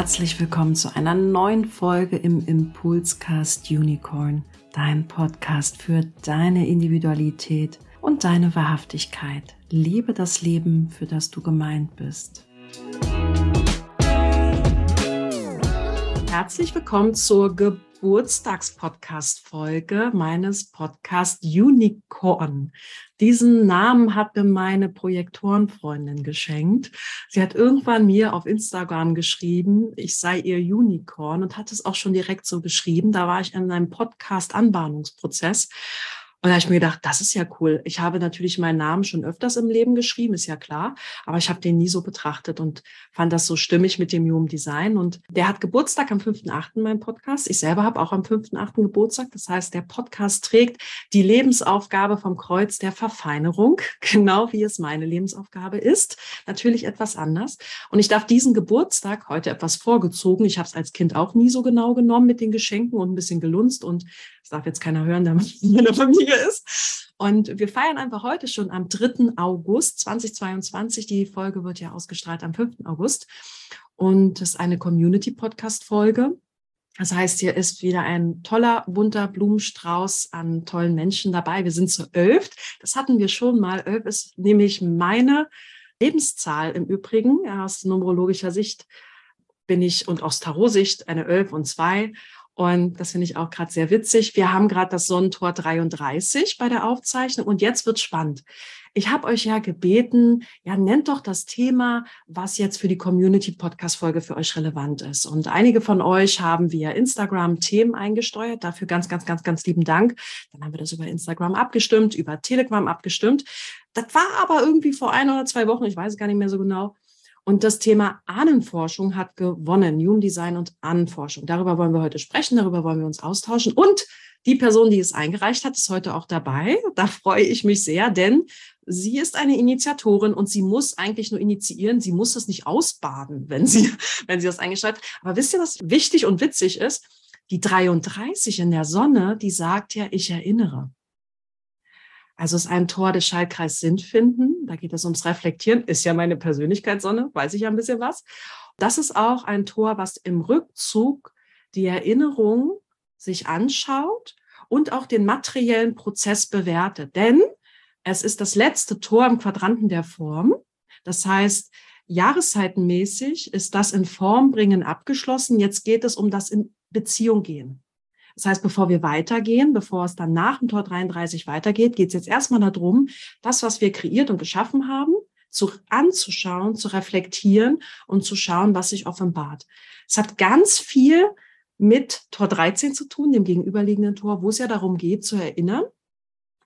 herzlich willkommen zu einer neuen Folge im Impulscast Unicorn, dein Podcast für deine Individualität und deine Wahrhaftigkeit. Liebe das Leben, für das du gemeint bist. Herzlich willkommen zur Geburtstagspodcast-Folge meines Podcast Unicorn. Diesen Namen hat mir meine Projektorenfreundin geschenkt. Sie hat irgendwann mir auf Instagram geschrieben, ich sei ihr Unicorn und hat es auch schon direkt so geschrieben. Da war ich in einem Podcast-Anbahnungsprozess und da habe ich mir gedacht, das ist ja cool. Ich habe natürlich meinen Namen schon öfters im Leben geschrieben, ist ja klar, aber ich habe den nie so betrachtet und fand das so stimmig mit dem Human Design. Und der hat Geburtstag am 5.8., mein Podcast. Ich selber habe auch am 5.8. Geburtstag. Das heißt, der Podcast trägt die Lebensaufgabe vom Kreuz der Verfeinerung, genau wie es meine Lebensaufgabe ist. Natürlich etwas anders. Und ich darf diesen Geburtstag heute etwas vorgezogen. Ich habe es als Kind auch nie so genau genommen mit den Geschenken und ein bisschen gelunzt und das darf jetzt keiner hören, der in der Familie ist. Und wir feiern einfach heute schon am 3. August 2022. Die Folge wird ja ausgestrahlt am 5. August. Und das ist eine Community-Podcast-Folge. Das heißt, hier ist wieder ein toller, bunter Blumenstrauß an tollen Menschen dabei. Wir sind zu elf. Das hatten wir schon mal. Elf ist nämlich meine Lebenszahl im Übrigen. Aus numerologischer Sicht bin ich und aus Tarot-Sicht eine Elf und zwei. Und das finde ich auch gerade sehr witzig. Wir haben gerade das Sonnentor 33 bei der Aufzeichnung und jetzt wird spannend. Ich habe euch ja gebeten, ja, nennt doch das Thema, was jetzt für die Community-Podcast-Folge für euch relevant ist. Und einige von euch haben via Instagram Themen eingesteuert. Dafür ganz, ganz, ganz, ganz lieben Dank. Dann haben wir das über Instagram abgestimmt, über Telegram abgestimmt. Das war aber irgendwie vor ein oder zwei Wochen, ich weiß gar nicht mehr so genau. Und das Thema Ahnenforschung hat gewonnen, Human Design und Ahnenforschung. Darüber wollen wir heute sprechen, darüber wollen wir uns austauschen. Und die Person, die es eingereicht hat, ist heute auch dabei. Da freue ich mich sehr, denn sie ist eine Initiatorin und sie muss eigentlich nur initiieren. Sie muss das nicht ausbaden, wenn sie, wenn sie das eingeschreibt. Aber wisst ihr, was wichtig und witzig ist? Die 33 in der Sonne, die sagt ja, ich erinnere. Also es ist ein Tor des Schaltkreis Sinn finden. Da geht es ums Reflektieren. Ist ja meine Persönlichkeitssonne, weiß ich ja ein bisschen was. Das ist auch ein Tor, was im Rückzug die Erinnerung sich anschaut und auch den materiellen Prozess bewertet. Denn es ist das letzte Tor im Quadranten der Form. Das heißt, jahreszeitenmäßig ist das in Form bringen abgeschlossen. Jetzt geht es um das in Beziehung gehen. Das heißt, bevor wir weitergehen, bevor es dann nach dem Tor 33 weitergeht, geht es jetzt erstmal darum, das, was wir kreiert und geschaffen haben, zu, anzuschauen, zu reflektieren und zu schauen, was sich offenbart. Es hat ganz viel mit Tor 13 zu tun, dem gegenüberliegenden Tor, wo es ja darum geht, zu erinnern,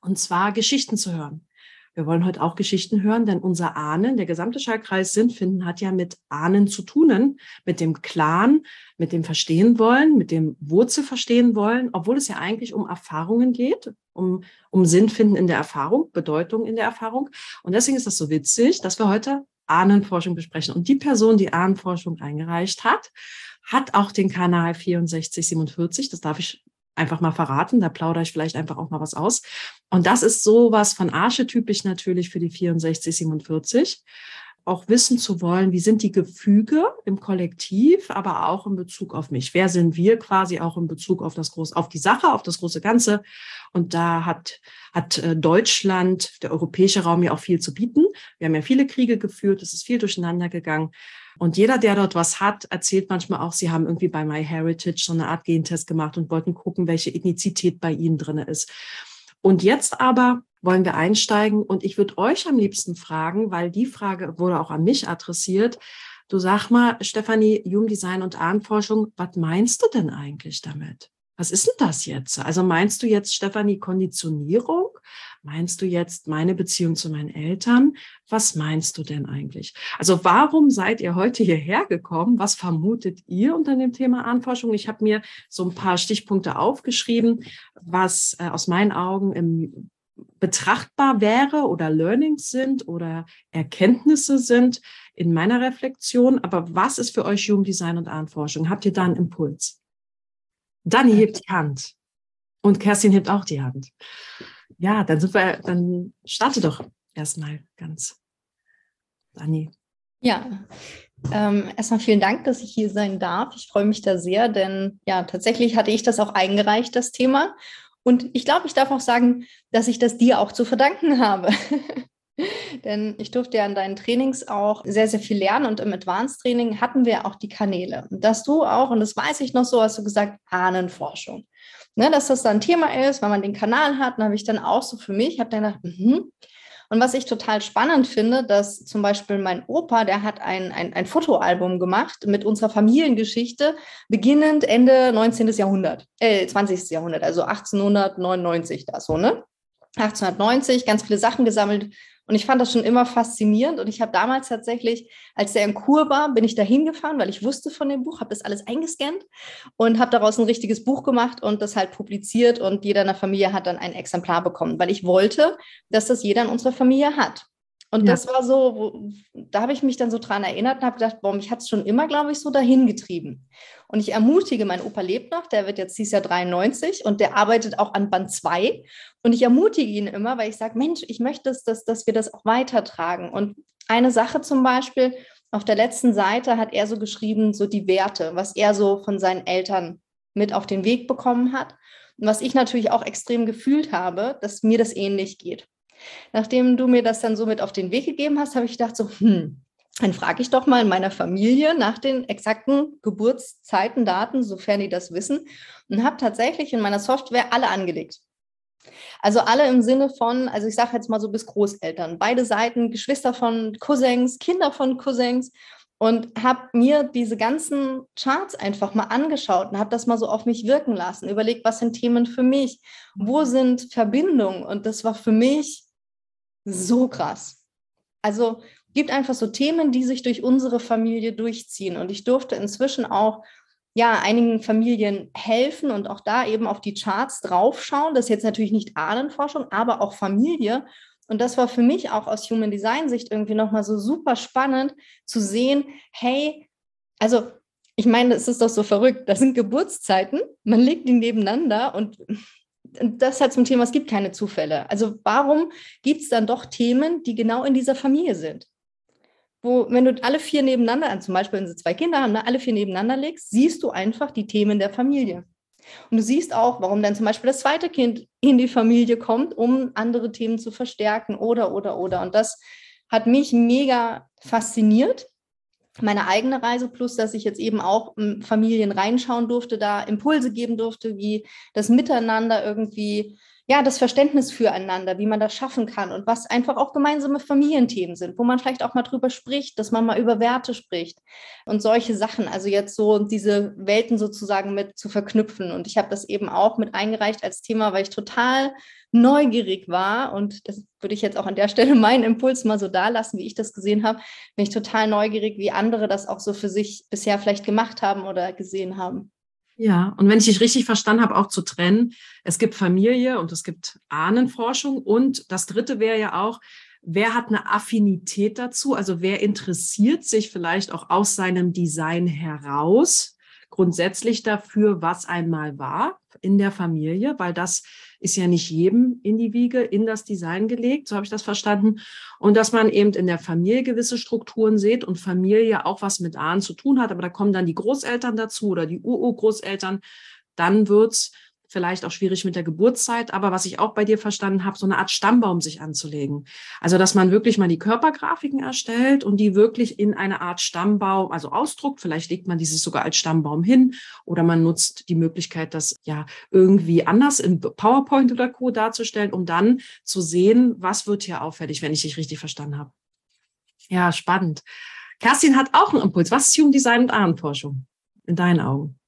und zwar Geschichten zu hören. Wir wollen heute auch Geschichten hören, denn unser Ahnen, der gesamte Schaltkreis Sinnfinden hat ja mit Ahnen zu tun, mit dem Clan, mit dem Verstehen wollen, mit dem Wurzel verstehen wollen, obwohl es ja eigentlich um Erfahrungen geht, um, um Sinnfinden in der Erfahrung, Bedeutung in der Erfahrung. Und deswegen ist das so witzig, dass wir heute Ahnenforschung besprechen. Und die Person, die Ahnenforschung eingereicht hat, hat auch den Kanal 6447, das darf ich einfach mal verraten. Da plaudere ich vielleicht einfach auch mal was aus. Und das ist sowas von archetypisch natürlich für die 64, 47. Auch wissen zu wollen, wie sind die Gefüge im Kollektiv, aber auch in Bezug auf mich. Wer sind wir quasi auch in Bezug auf das große, auf die Sache, auf das große Ganze? Und da hat, hat äh, Deutschland, der europäische Raum ja auch viel zu bieten. Wir haben ja viele Kriege geführt, es ist viel durcheinander gegangen. Und jeder, der dort was hat, erzählt manchmal auch, sie haben irgendwie bei MyHeritage so eine Art Gentest gemacht und wollten gucken, welche Ethnizität bei ihnen drin ist. Und jetzt aber wollen wir einsteigen und ich würde euch am liebsten fragen, weil die Frage wurde auch an mich adressiert. Du sag mal, Stefanie, Jungdesign und Ahnenforschung, was meinst du denn eigentlich damit? Was ist denn das jetzt? Also meinst du jetzt, Stefanie, Konditionierung? Meinst du jetzt meine Beziehung zu meinen Eltern? Was meinst du denn eigentlich? Also warum seid ihr heute hierher gekommen? Was vermutet ihr unter dem Thema Ahnforschung? Ich habe mir so ein paar Stichpunkte aufgeschrieben, was äh, aus meinen Augen im betrachtbar wäre oder Learnings sind oder Erkenntnisse sind in meiner Reflexion. Aber was ist für euch Jugenddesign und Ahnforschung? Habt ihr da einen Impuls? Dani hebt die Hand. Und Kerstin hebt auch die Hand. Ja, dann sind wir, dann starte doch erstmal ganz. Dani. Ja, Ähm, erstmal vielen Dank, dass ich hier sein darf. Ich freue mich da sehr, denn ja, tatsächlich hatte ich das auch eingereicht, das Thema. Und ich glaube, ich darf auch sagen, dass ich das dir auch zu verdanken habe. Denn ich durfte ja an deinen Trainings auch sehr, sehr viel lernen und im Advanced Training hatten wir auch die Kanäle. Und dass du auch, und das weiß ich noch so, hast du gesagt, Ahnenforschung. Ne, dass das dann ein Thema ist, weil man den Kanal hat, dann habe ich dann auch so für mich, habe dann gedacht, mhm, und was ich total spannend finde, dass zum Beispiel mein Opa, der hat ein, ein, ein Fotoalbum gemacht mit unserer Familiengeschichte, beginnend Ende 19. Jahrhundert, äh, 20. Jahrhundert, also 1899 da so, ne? 1890, ganz viele Sachen gesammelt, und ich fand das schon immer faszinierend. Und ich habe damals tatsächlich, als der in Kur war, bin ich da hingefahren, weil ich wusste von dem Buch, habe das alles eingescannt und habe daraus ein richtiges Buch gemacht und das halt publiziert. Und jeder in der Familie hat dann ein Exemplar bekommen, weil ich wollte, dass das jeder in unserer Familie hat. Und ja. das war so, da habe ich mich dann so dran erinnert und habe gedacht, boah, mich hat es schon immer, glaube ich, so dahin getrieben. Und ich ermutige, mein Opa lebt noch, der wird jetzt dieses Jahr 93 und der arbeitet auch an Band 2. Und ich ermutige ihn immer, weil ich sage, Mensch, ich möchte, dass, dass, dass wir das auch weitertragen. Und eine Sache zum Beispiel, auf der letzten Seite hat er so geschrieben, so die Werte, was er so von seinen Eltern mit auf den Weg bekommen hat. Und was ich natürlich auch extrem gefühlt habe, dass mir das ähnlich geht. Nachdem du mir das dann so mit auf den Weg gegeben hast, habe ich gedacht, so, hm, dann frage ich doch mal in meiner Familie nach den exakten Geburtszeiten, Daten, sofern die das wissen, und habe tatsächlich in meiner Software alle angelegt. Also alle im Sinne von, also ich sage jetzt mal so bis Großeltern, beide Seiten, Geschwister von Cousins, Kinder von Cousins und habe mir diese ganzen Charts einfach mal angeschaut und habe das mal so auf mich wirken lassen, überlegt, was sind Themen für mich, wo sind Verbindungen? Und das war für mich so krass. Also gibt einfach so Themen, die sich durch unsere Familie durchziehen. Und ich durfte inzwischen auch ja, einigen Familien helfen und auch da eben auf die Charts draufschauen. Das ist jetzt natürlich nicht Ahnenforschung, aber auch Familie. Und das war für mich auch aus Human Design Sicht irgendwie nochmal so super spannend zu sehen, hey, also ich meine, es ist doch so verrückt. Das sind Geburtszeiten, man legt die nebeneinander und das halt zum Thema, es gibt keine Zufälle. Also warum gibt es dann doch Themen, die genau in dieser Familie sind? Wo, wenn du alle vier nebeneinander, zum Beispiel wenn sie zwei Kinder haben, ne, alle vier nebeneinander legst, siehst du einfach die Themen der Familie. Und du siehst auch, warum dann zum Beispiel das zweite Kind in die Familie kommt, um andere Themen zu verstärken oder, oder, oder. Und das hat mich mega fasziniert meine eigene Reise, plus dass ich jetzt eben auch Familien reinschauen durfte, da Impulse geben durfte, wie das Miteinander irgendwie, ja, das Verständnis füreinander, wie man das schaffen kann und was einfach auch gemeinsame Familienthemen sind, wo man vielleicht auch mal drüber spricht, dass man mal über Werte spricht und solche Sachen. Also jetzt so diese Welten sozusagen mit zu verknüpfen. Und ich habe das eben auch mit eingereicht als Thema, weil ich total neugierig war, und das würde ich jetzt auch an der Stelle meinen Impuls mal so da lassen, wie ich das gesehen habe, bin ich total neugierig, wie andere das auch so für sich bisher vielleicht gemacht haben oder gesehen haben. Ja, und wenn ich dich richtig verstanden habe, auch zu trennen, es gibt Familie und es gibt Ahnenforschung. Und das dritte wäre ja auch, wer hat eine Affinität dazu, also wer interessiert sich vielleicht auch aus seinem Design heraus grundsätzlich dafür, was einmal war in der Familie, weil das ist ja nicht jedem in die Wiege, in das Design gelegt, so habe ich das verstanden. Und dass man eben in der Familie gewisse Strukturen sieht und Familie auch was mit Ahnen zu tun hat, aber da kommen dann die Großeltern dazu oder die Urgroßeltern, dann wird's vielleicht auch schwierig mit der Geburtszeit, aber was ich auch bei dir verstanden habe, so eine Art Stammbaum sich anzulegen. Also, dass man wirklich mal die Körpergrafiken erstellt und die wirklich in eine Art Stammbaum, also ausdruckt. Vielleicht legt man dieses sogar als Stammbaum hin oder man nutzt die Möglichkeit, das ja irgendwie anders in PowerPoint oder Co. darzustellen, um dann zu sehen, was wird hier auffällig, wenn ich dich richtig verstanden habe. Ja, spannend. Kerstin hat auch einen Impuls. Was ist Jugenddesign und Ahnenforschung in deinen Augen?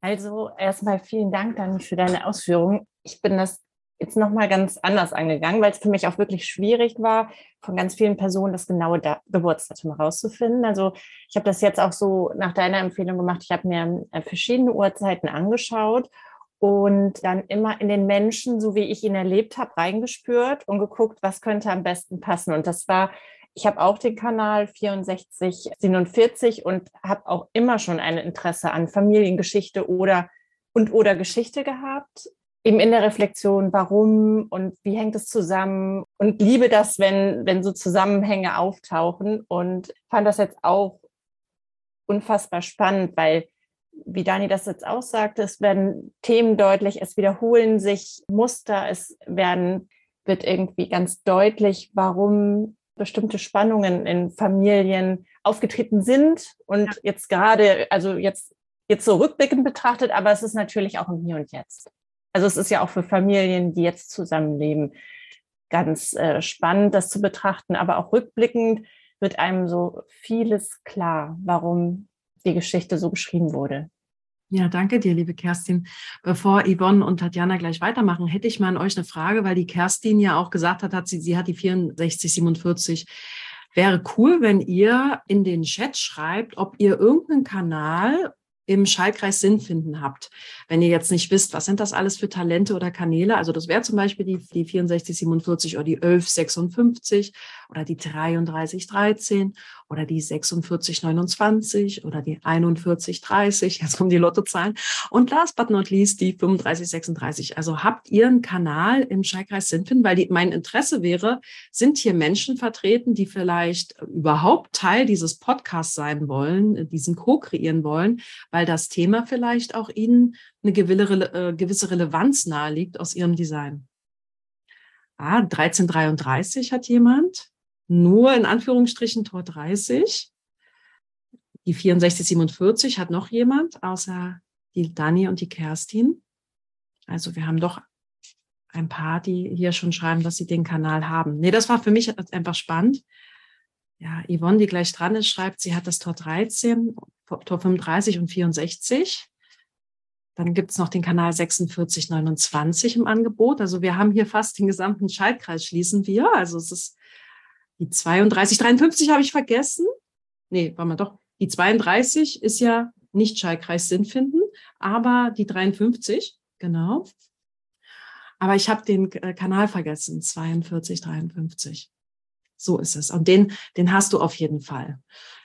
Also erstmal vielen Dank dann für deine Ausführungen. Ich bin das jetzt nochmal ganz anders angegangen, weil es für mich auch wirklich schwierig war, von ganz vielen Personen das genaue Geburtsdatum herauszufinden. Also ich habe das jetzt auch so nach deiner Empfehlung gemacht. Ich habe mir äh, verschiedene Uhrzeiten angeschaut und dann immer in den Menschen, so wie ich ihn erlebt habe, reingespürt und geguckt, was könnte am besten passen. Und das war ich habe auch den Kanal 6447 und habe auch immer schon ein Interesse an Familiengeschichte oder und oder Geschichte gehabt. Eben in der Reflexion, warum und wie hängt es zusammen und liebe das, wenn, wenn so Zusammenhänge auftauchen und fand das jetzt auch unfassbar spannend, weil, wie Dani das jetzt auch sagte, es werden Themen deutlich, es wiederholen sich Muster, es werden, wird irgendwie ganz deutlich, warum bestimmte Spannungen in Familien aufgetreten sind und ja. jetzt gerade, also jetzt, jetzt so rückblickend betrachtet, aber es ist natürlich auch im Hier und Jetzt. Also es ist ja auch für Familien, die jetzt zusammenleben, ganz äh, spannend, das zu betrachten, aber auch rückblickend wird einem so vieles klar, warum die Geschichte so geschrieben wurde. Ja, danke dir, liebe Kerstin. Bevor Yvonne und Tatjana gleich weitermachen, hätte ich mal an euch eine Frage, weil die Kerstin ja auch gesagt hat, hat sie, sie hat die 6447. Wäre cool, wenn ihr in den Chat schreibt, ob ihr irgendeinen Kanal im Schaltkreis Sinn finden habt. Wenn ihr jetzt nicht wisst, was sind das alles für Talente oder Kanäle, also das wäre zum Beispiel die, die 6447 oder die 1156 oder die 3313 oder die 4629 oder die 4130, jetzt kommen die Lottozahlen. Und last but not least die 3536. Also habt ihr einen Kanal im Schaltkreis Sinnfinden? Weil die, mein Interesse wäre, sind hier Menschen vertreten, die vielleicht überhaupt Teil dieses Podcasts sein wollen, diesen Co-kreieren wollen, weil das Thema vielleicht auch ihnen eine äh, gewisse Relevanz naheliegt aus ihrem Design. Ah, 1333 hat jemand nur in Anführungsstrichen Tor 30. Die 6447 hat noch jemand, außer die Dani und die Kerstin. Also wir haben doch ein paar, die hier schon schreiben, dass sie den Kanal haben. Nee, das war für mich einfach spannend. Ja, Yvonne, die gleich dran ist, schreibt, sie hat das Tor 13, Tor 35 und 64. Dann gibt es noch den Kanal 4629 im Angebot. Also wir haben hier fast den gesamten Schaltkreis schließen wir. Also es ist die 32, 53 habe ich vergessen. Nee, war mal doch. Die 32 ist ja nicht Schaltkreis Sinn finden, aber die 53, genau. Aber ich habe den äh, Kanal vergessen, 42, 53. So ist es. Und den, den hast du auf jeden Fall.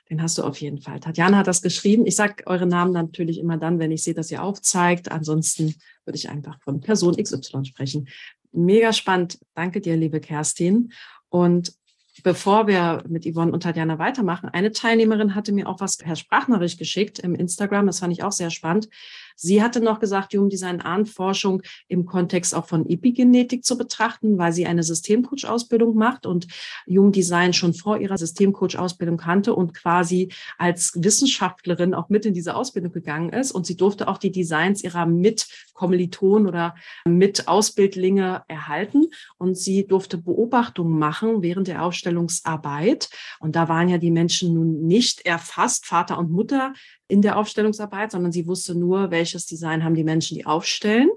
Den hast du auf jeden Fall. Tatjana hat das geschrieben. Ich sage eure Namen natürlich immer dann, wenn ich sehe, dass ihr aufzeigt. Ansonsten würde ich einfach von Person XY sprechen. Mega spannend. Danke dir, liebe Kerstin. Und bevor wir mit Yvonne und Tatjana weitermachen, eine Teilnehmerin hatte mir auch was per Sprachnachricht geschickt im Instagram. Das fand ich auch sehr spannend. Sie hatte noch gesagt, Human Design Ahnenforschung im Kontext auch von Epigenetik zu betrachten, weil sie eine Systemcoach-Ausbildung macht und Human Design schon vor ihrer Systemcoach-Ausbildung kannte und quasi als Wissenschaftlerin auch mit in diese Ausbildung gegangen ist. Und sie durfte auch die Designs ihrer Mitkommilitonen oder Mitausbildlinge erhalten. Und sie durfte Beobachtungen machen während der Aufstellungsarbeit. Und da waren ja die Menschen nun nicht erfasst, Vater und Mutter in der Aufstellungsarbeit, sondern sie wusste nur, welches Design haben die Menschen, die aufstellen.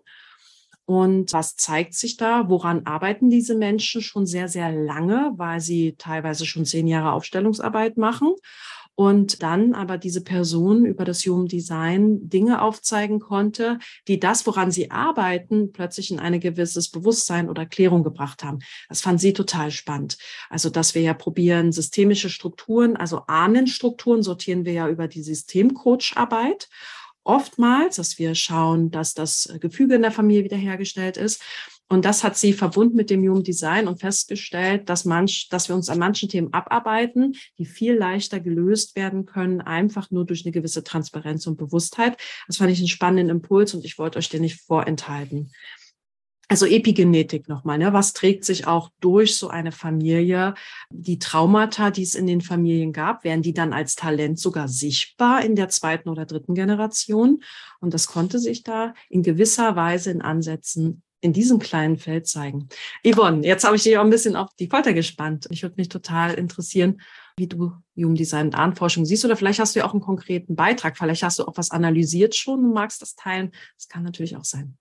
Und was zeigt sich da? Woran arbeiten diese Menschen schon sehr, sehr lange, weil sie teilweise schon zehn Jahre Aufstellungsarbeit machen? Und dann aber diese Person über das Human Design Dinge aufzeigen konnte, die das, woran sie arbeiten, plötzlich in ein gewisses Bewusstsein oder Klärung gebracht haben. Das fand sie total spannend. Also, dass wir ja probieren, systemische Strukturen, also Ahnenstrukturen sortieren wir ja über die Systemcoach-Arbeit oftmals, dass wir schauen, dass das Gefüge in der Familie wiederhergestellt ist. Und das hat sie verbunden mit dem Human Design und festgestellt, dass manch, dass wir uns an manchen Themen abarbeiten, die viel leichter gelöst werden können, einfach nur durch eine gewisse Transparenz und Bewusstheit. Das fand ich einen spannenden Impuls und ich wollte euch den nicht vorenthalten. Also Epigenetik nochmal, ne? was trägt sich auch durch so eine Familie? Die Traumata, die es in den Familien gab, werden die dann als Talent sogar sichtbar in der zweiten oder dritten Generation? Und das konnte sich da in gewisser Weise in Ansätzen in diesem kleinen Feld zeigen. Yvonne, jetzt habe ich dich auch ein bisschen auf die Folter gespannt. Ich würde mich total interessieren, wie du Human Design und Ahnenforschung siehst. Oder vielleicht hast du ja auch einen konkreten Beitrag. Vielleicht hast du auch was analysiert schon und magst das teilen. Das kann natürlich auch sein.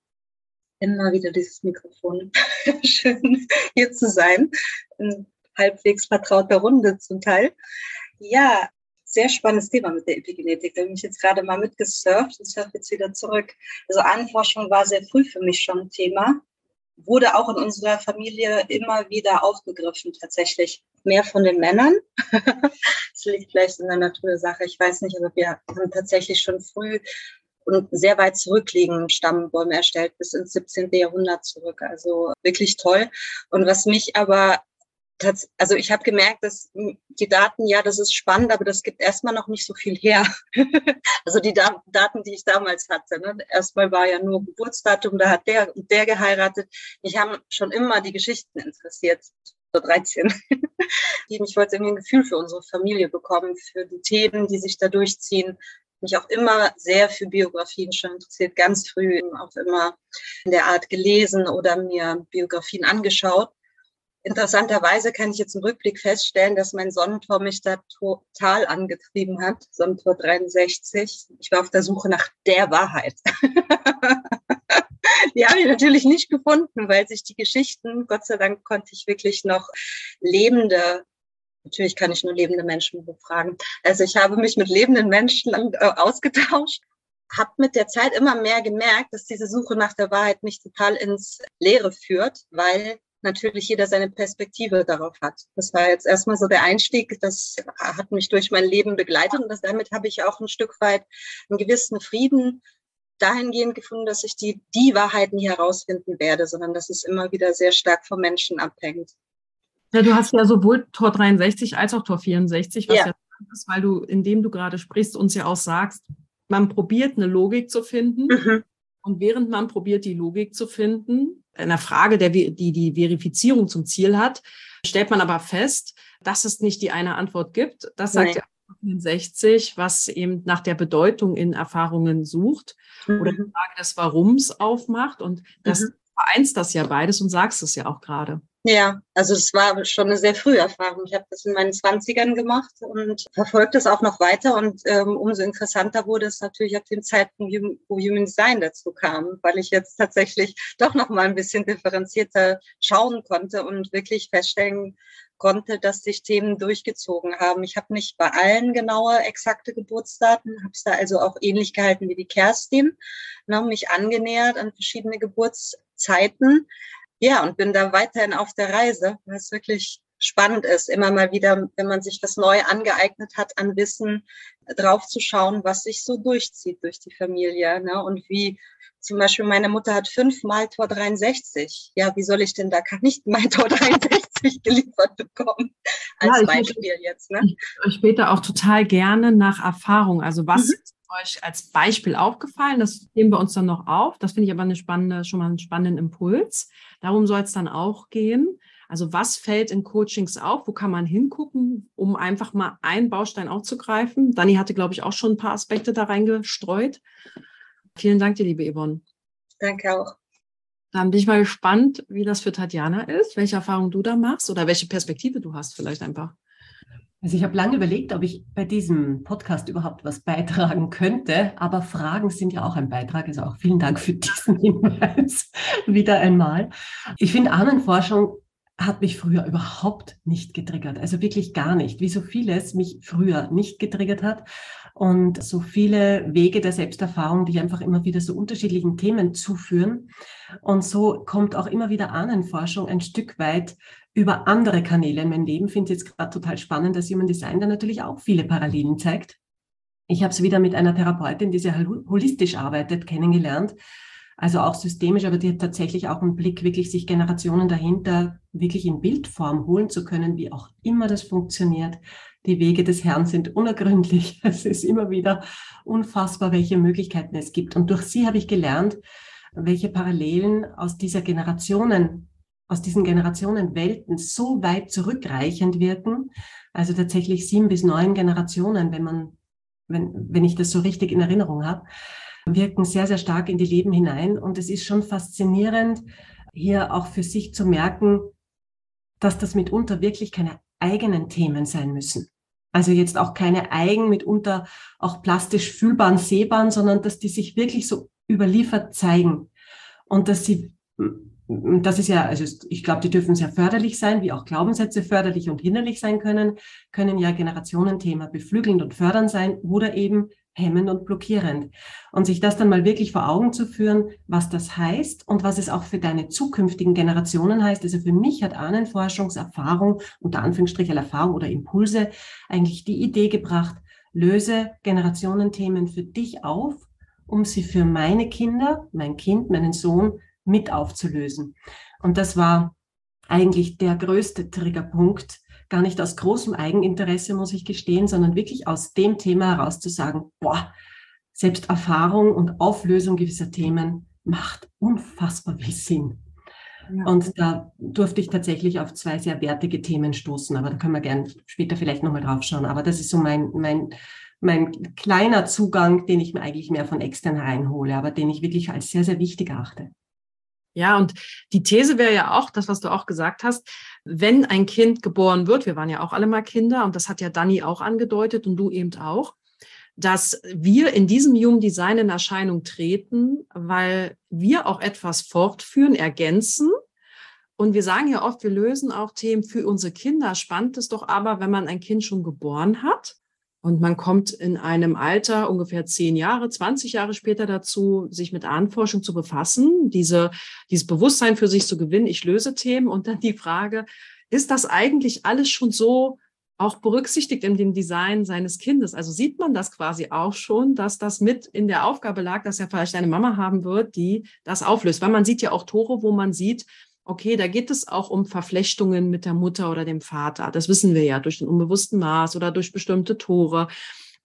Immer wieder dieses Mikrofon. Schön hier zu sein. In halbwegs vertrauter Runde zum Teil. Ja, sehr spannendes Thema mit der Epigenetik. Da bin ich jetzt gerade mal mitgesurft und surfe jetzt wieder zurück. Also Ahnenforschung war sehr früh für mich schon ein Thema. Wurde auch in unserer Familie immer wieder aufgegriffen, tatsächlich. Mehr von den Männern. das liegt vielleicht in der Natur der Sache. Ich weiß nicht, aber wir haben tatsächlich schon früh und sehr weit zurückliegend Stammbäume erstellt, bis ins 17. Jahrhundert zurück. Also wirklich toll. Und was mich aber also ich habe gemerkt, dass die Daten, ja, das ist spannend, aber das gibt erstmal noch nicht so viel her. also die Daten, die ich damals hatte. Ne? Erstmal war ja nur Geburtsdatum, da hat der und der geheiratet. Mich haben schon immer die Geschichten interessiert. So 13. ich wollte irgendwie ein Gefühl für unsere Familie bekommen, für die Themen, die sich da durchziehen. Mich auch immer sehr für Biografien schon interessiert, ganz früh auch immer in der Art gelesen oder mir Biografien angeschaut Interessanterweise kann ich jetzt im Rückblick feststellen, dass mein Sonnentor mich da total angetrieben hat. Sonnentor 63. Ich war auf der Suche nach der Wahrheit. die habe ich natürlich nicht gefunden, weil sich die Geschichten, Gott sei Dank konnte ich wirklich noch lebende Natürlich kann ich nur lebende Menschen befragen. Also ich habe mich mit lebenden Menschen äh, ausgetauscht, habe mit der Zeit immer mehr gemerkt, dass diese Suche nach der Wahrheit mich total ins Leere führt, weil natürlich jeder seine Perspektive darauf hat. Das war jetzt erstmal so der Einstieg, das hat mich durch mein Leben begleitet und das, damit habe ich auch ein Stück weit einen gewissen Frieden dahingehend gefunden, dass ich die, die Wahrheit nie herausfinden werde, sondern dass es immer wieder sehr stark vom Menschen abhängt. Ja, du hast ja sowohl Tor 63 als auch Tor 64, was ja, ja ist, weil du, indem du gerade sprichst, uns ja auch sagst, man probiert eine Logik zu finden. Mhm. Und während man probiert, die Logik zu finden, einer Frage, der, die die Verifizierung zum Ziel hat, stellt man aber fest, dass es nicht die eine Antwort gibt. Das sagt ja 60, was eben nach der Bedeutung in Erfahrungen sucht mhm. oder die Frage des Warums aufmacht. Und das mhm. vereinst das ja beides und sagst es ja auch gerade. Ja, also es war schon eine sehr frühe Erfahrung. Ich habe das in meinen Zwanzigern gemacht und verfolgt es auch noch weiter. Und ähm, umso interessanter wurde es natürlich ab dem Zeitpunkt, wo Human Design dazu kam, weil ich jetzt tatsächlich doch noch mal ein bisschen differenzierter schauen konnte und wirklich feststellen konnte, dass sich Themen durchgezogen haben. Ich habe nicht bei allen genaue, exakte Geburtsdaten, habe es da also auch ähnlich gehalten wie die Kerstin, ne, mich angenähert an verschiedene Geburtszeiten ja, und bin da weiterhin auf der Reise, weil es wirklich spannend ist, immer mal wieder, wenn man sich was neu angeeignet hat an Wissen, drauf zu schauen, was sich so durchzieht durch die Familie. Ne? Und wie zum Beispiel meine Mutter hat fünfmal Tor 63. Ja, wie soll ich denn da kann nicht mein Tor 63 geliefert bekommen? Als ja, Beispiel jetzt. Ne? Ich euch später auch total gerne nach Erfahrung. Also was mhm. Euch als Beispiel aufgefallen? Das nehmen wir uns dann noch auf. Das finde ich aber eine spannende, schon mal einen spannenden Impuls. Darum soll es dann auch gehen. Also was fällt in Coachings auf? Wo kann man hingucken, um einfach mal einen Baustein aufzugreifen? Dani hatte, glaube ich, auch schon ein paar Aspekte da reingestreut. Vielen Dank dir, liebe Yvonne. Danke auch. Dann bin ich mal gespannt, wie das für Tatjana ist, welche Erfahrungen du da machst oder welche Perspektive du hast vielleicht einfach. Also ich habe lange überlegt, ob ich bei diesem Podcast überhaupt was beitragen könnte, aber Fragen sind ja auch ein Beitrag. Also auch vielen Dank für diesen Hinweis wieder einmal. Ich finde, Ahnenforschung hat mich früher überhaupt nicht getriggert. Also wirklich gar nicht. Wie so vieles mich früher nicht getriggert hat. Und so viele Wege der Selbsterfahrung, die einfach immer wieder so unterschiedlichen Themen zuführen. Und so kommt auch immer wieder Ahnenforschung ein Stück weit über andere Kanäle in mein Leben. Finde es jetzt gerade total spannend, dass Human Design da natürlich auch viele Parallelen zeigt. Ich habe es wieder mit einer Therapeutin, die sehr holistisch arbeitet, kennengelernt. Also auch systemisch, aber die hat tatsächlich auch einen Blick, wirklich sich Generationen dahinter wirklich in Bildform holen zu können, wie auch immer das funktioniert. Die Wege des Herrn sind unergründlich. Es ist immer wieder unfassbar, welche Möglichkeiten es gibt. Und durch sie habe ich gelernt, welche Parallelen aus dieser Generationen aus diesen Generationenwelten so weit zurückreichend wirken, also tatsächlich sieben bis neun Generationen, wenn man, wenn, wenn ich das so richtig in Erinnerung habe, wirken sehr, sehr stark in die Leben hinein. Und es ist schon faszinierend, hier auch für sich zu merken, dass das mitunter wirklich keine eigenen Themen sein müssen. Also jetzt auch keine eigen, mitunter auch plastisch fühlbaren, sehbaren, sondern dass die sich wirklich so überliefert zeigen. Und dass sie das ist ja, also ich glaube, die dürfen sehr förderlich sein, wie auch Glaubenssätze förderlich und hinderlich sein können, können ja Generationenthema beflügelnd und fördernd sein oder eben hemmend und blockierend. Und sich das dann mal wirklich vor Augen zu führen, was das heißt und was es auch für deine zukünftigen Generationen heißt. Also für mich hat Ahnenforschungserfahrung, unter Anführungsstrichen Erfahrung oder Impulse, eigentlich die Idee gebracht, löse Generationenthemen für dich auf, um sie für meine Kinder, mein Kind, meinen Sohn mit aufzulösen. Und das war eigentlich der größte Triggerpunkt, gar nicht aus großem Eigeninteresse, muss ich gestehen, sondern wirklich aus dem Thema heraus zu sagen, boah, selbst Erfahrung und Auflösung gewisser Themen macht unfassbar viel Sinn. Ja. Und da durfte ich tatsächlich auf zwei sehr wertige Themen stoßen, aber da können wir gerne später vielleicht nochmal drauf schauen. Aber das ist so mein, mein, mein kleiner Zugang, den ich mir eigentlich mehr von extern reinhole, aber den ich wirklich als sehr, sehr wichtig achte. Ja, und die These wäre ja auch, das, was du auch gesagt hast, wenn ein Kind geboren wird, wir waren ja auch alle mal Kinder und das hat ja Dani auch angedeutet und du eben auch, dass wir in diesem Human Design in Erscheinung treten, weil wir auch etwas fortführen, ergänzen. Und wir sagen ja oft, wir lösen auch Themen für unsere Kinder. Spannend ist doch aber, wenn man ein Kind schon geboren hat und man kommt in einem Alter ungefähr zehn Jahre, 20 Jahre später dazu, sich mit Ahnenforschung zu befassen, diese, dieses Bewusstsein für sich zu gewinnen. Ich löse Themen und dann die Frage, ist das eigentlich alles schon so auch berücksichtigt in dem Design seines Kindes. Also sieht man das quasi auch schon, dass das mit in der Aufgabe lag, dass er vielleicht eine Mama haben wird, die das auflöst. Weil man sieht ja auch Tore, wo man sieht, okay, da geht es auch um Verflechtungen mit der Mutter oder dem Vater. Das wissen wir ja durch den unbewussten Maß oder durch bestimmte Tore.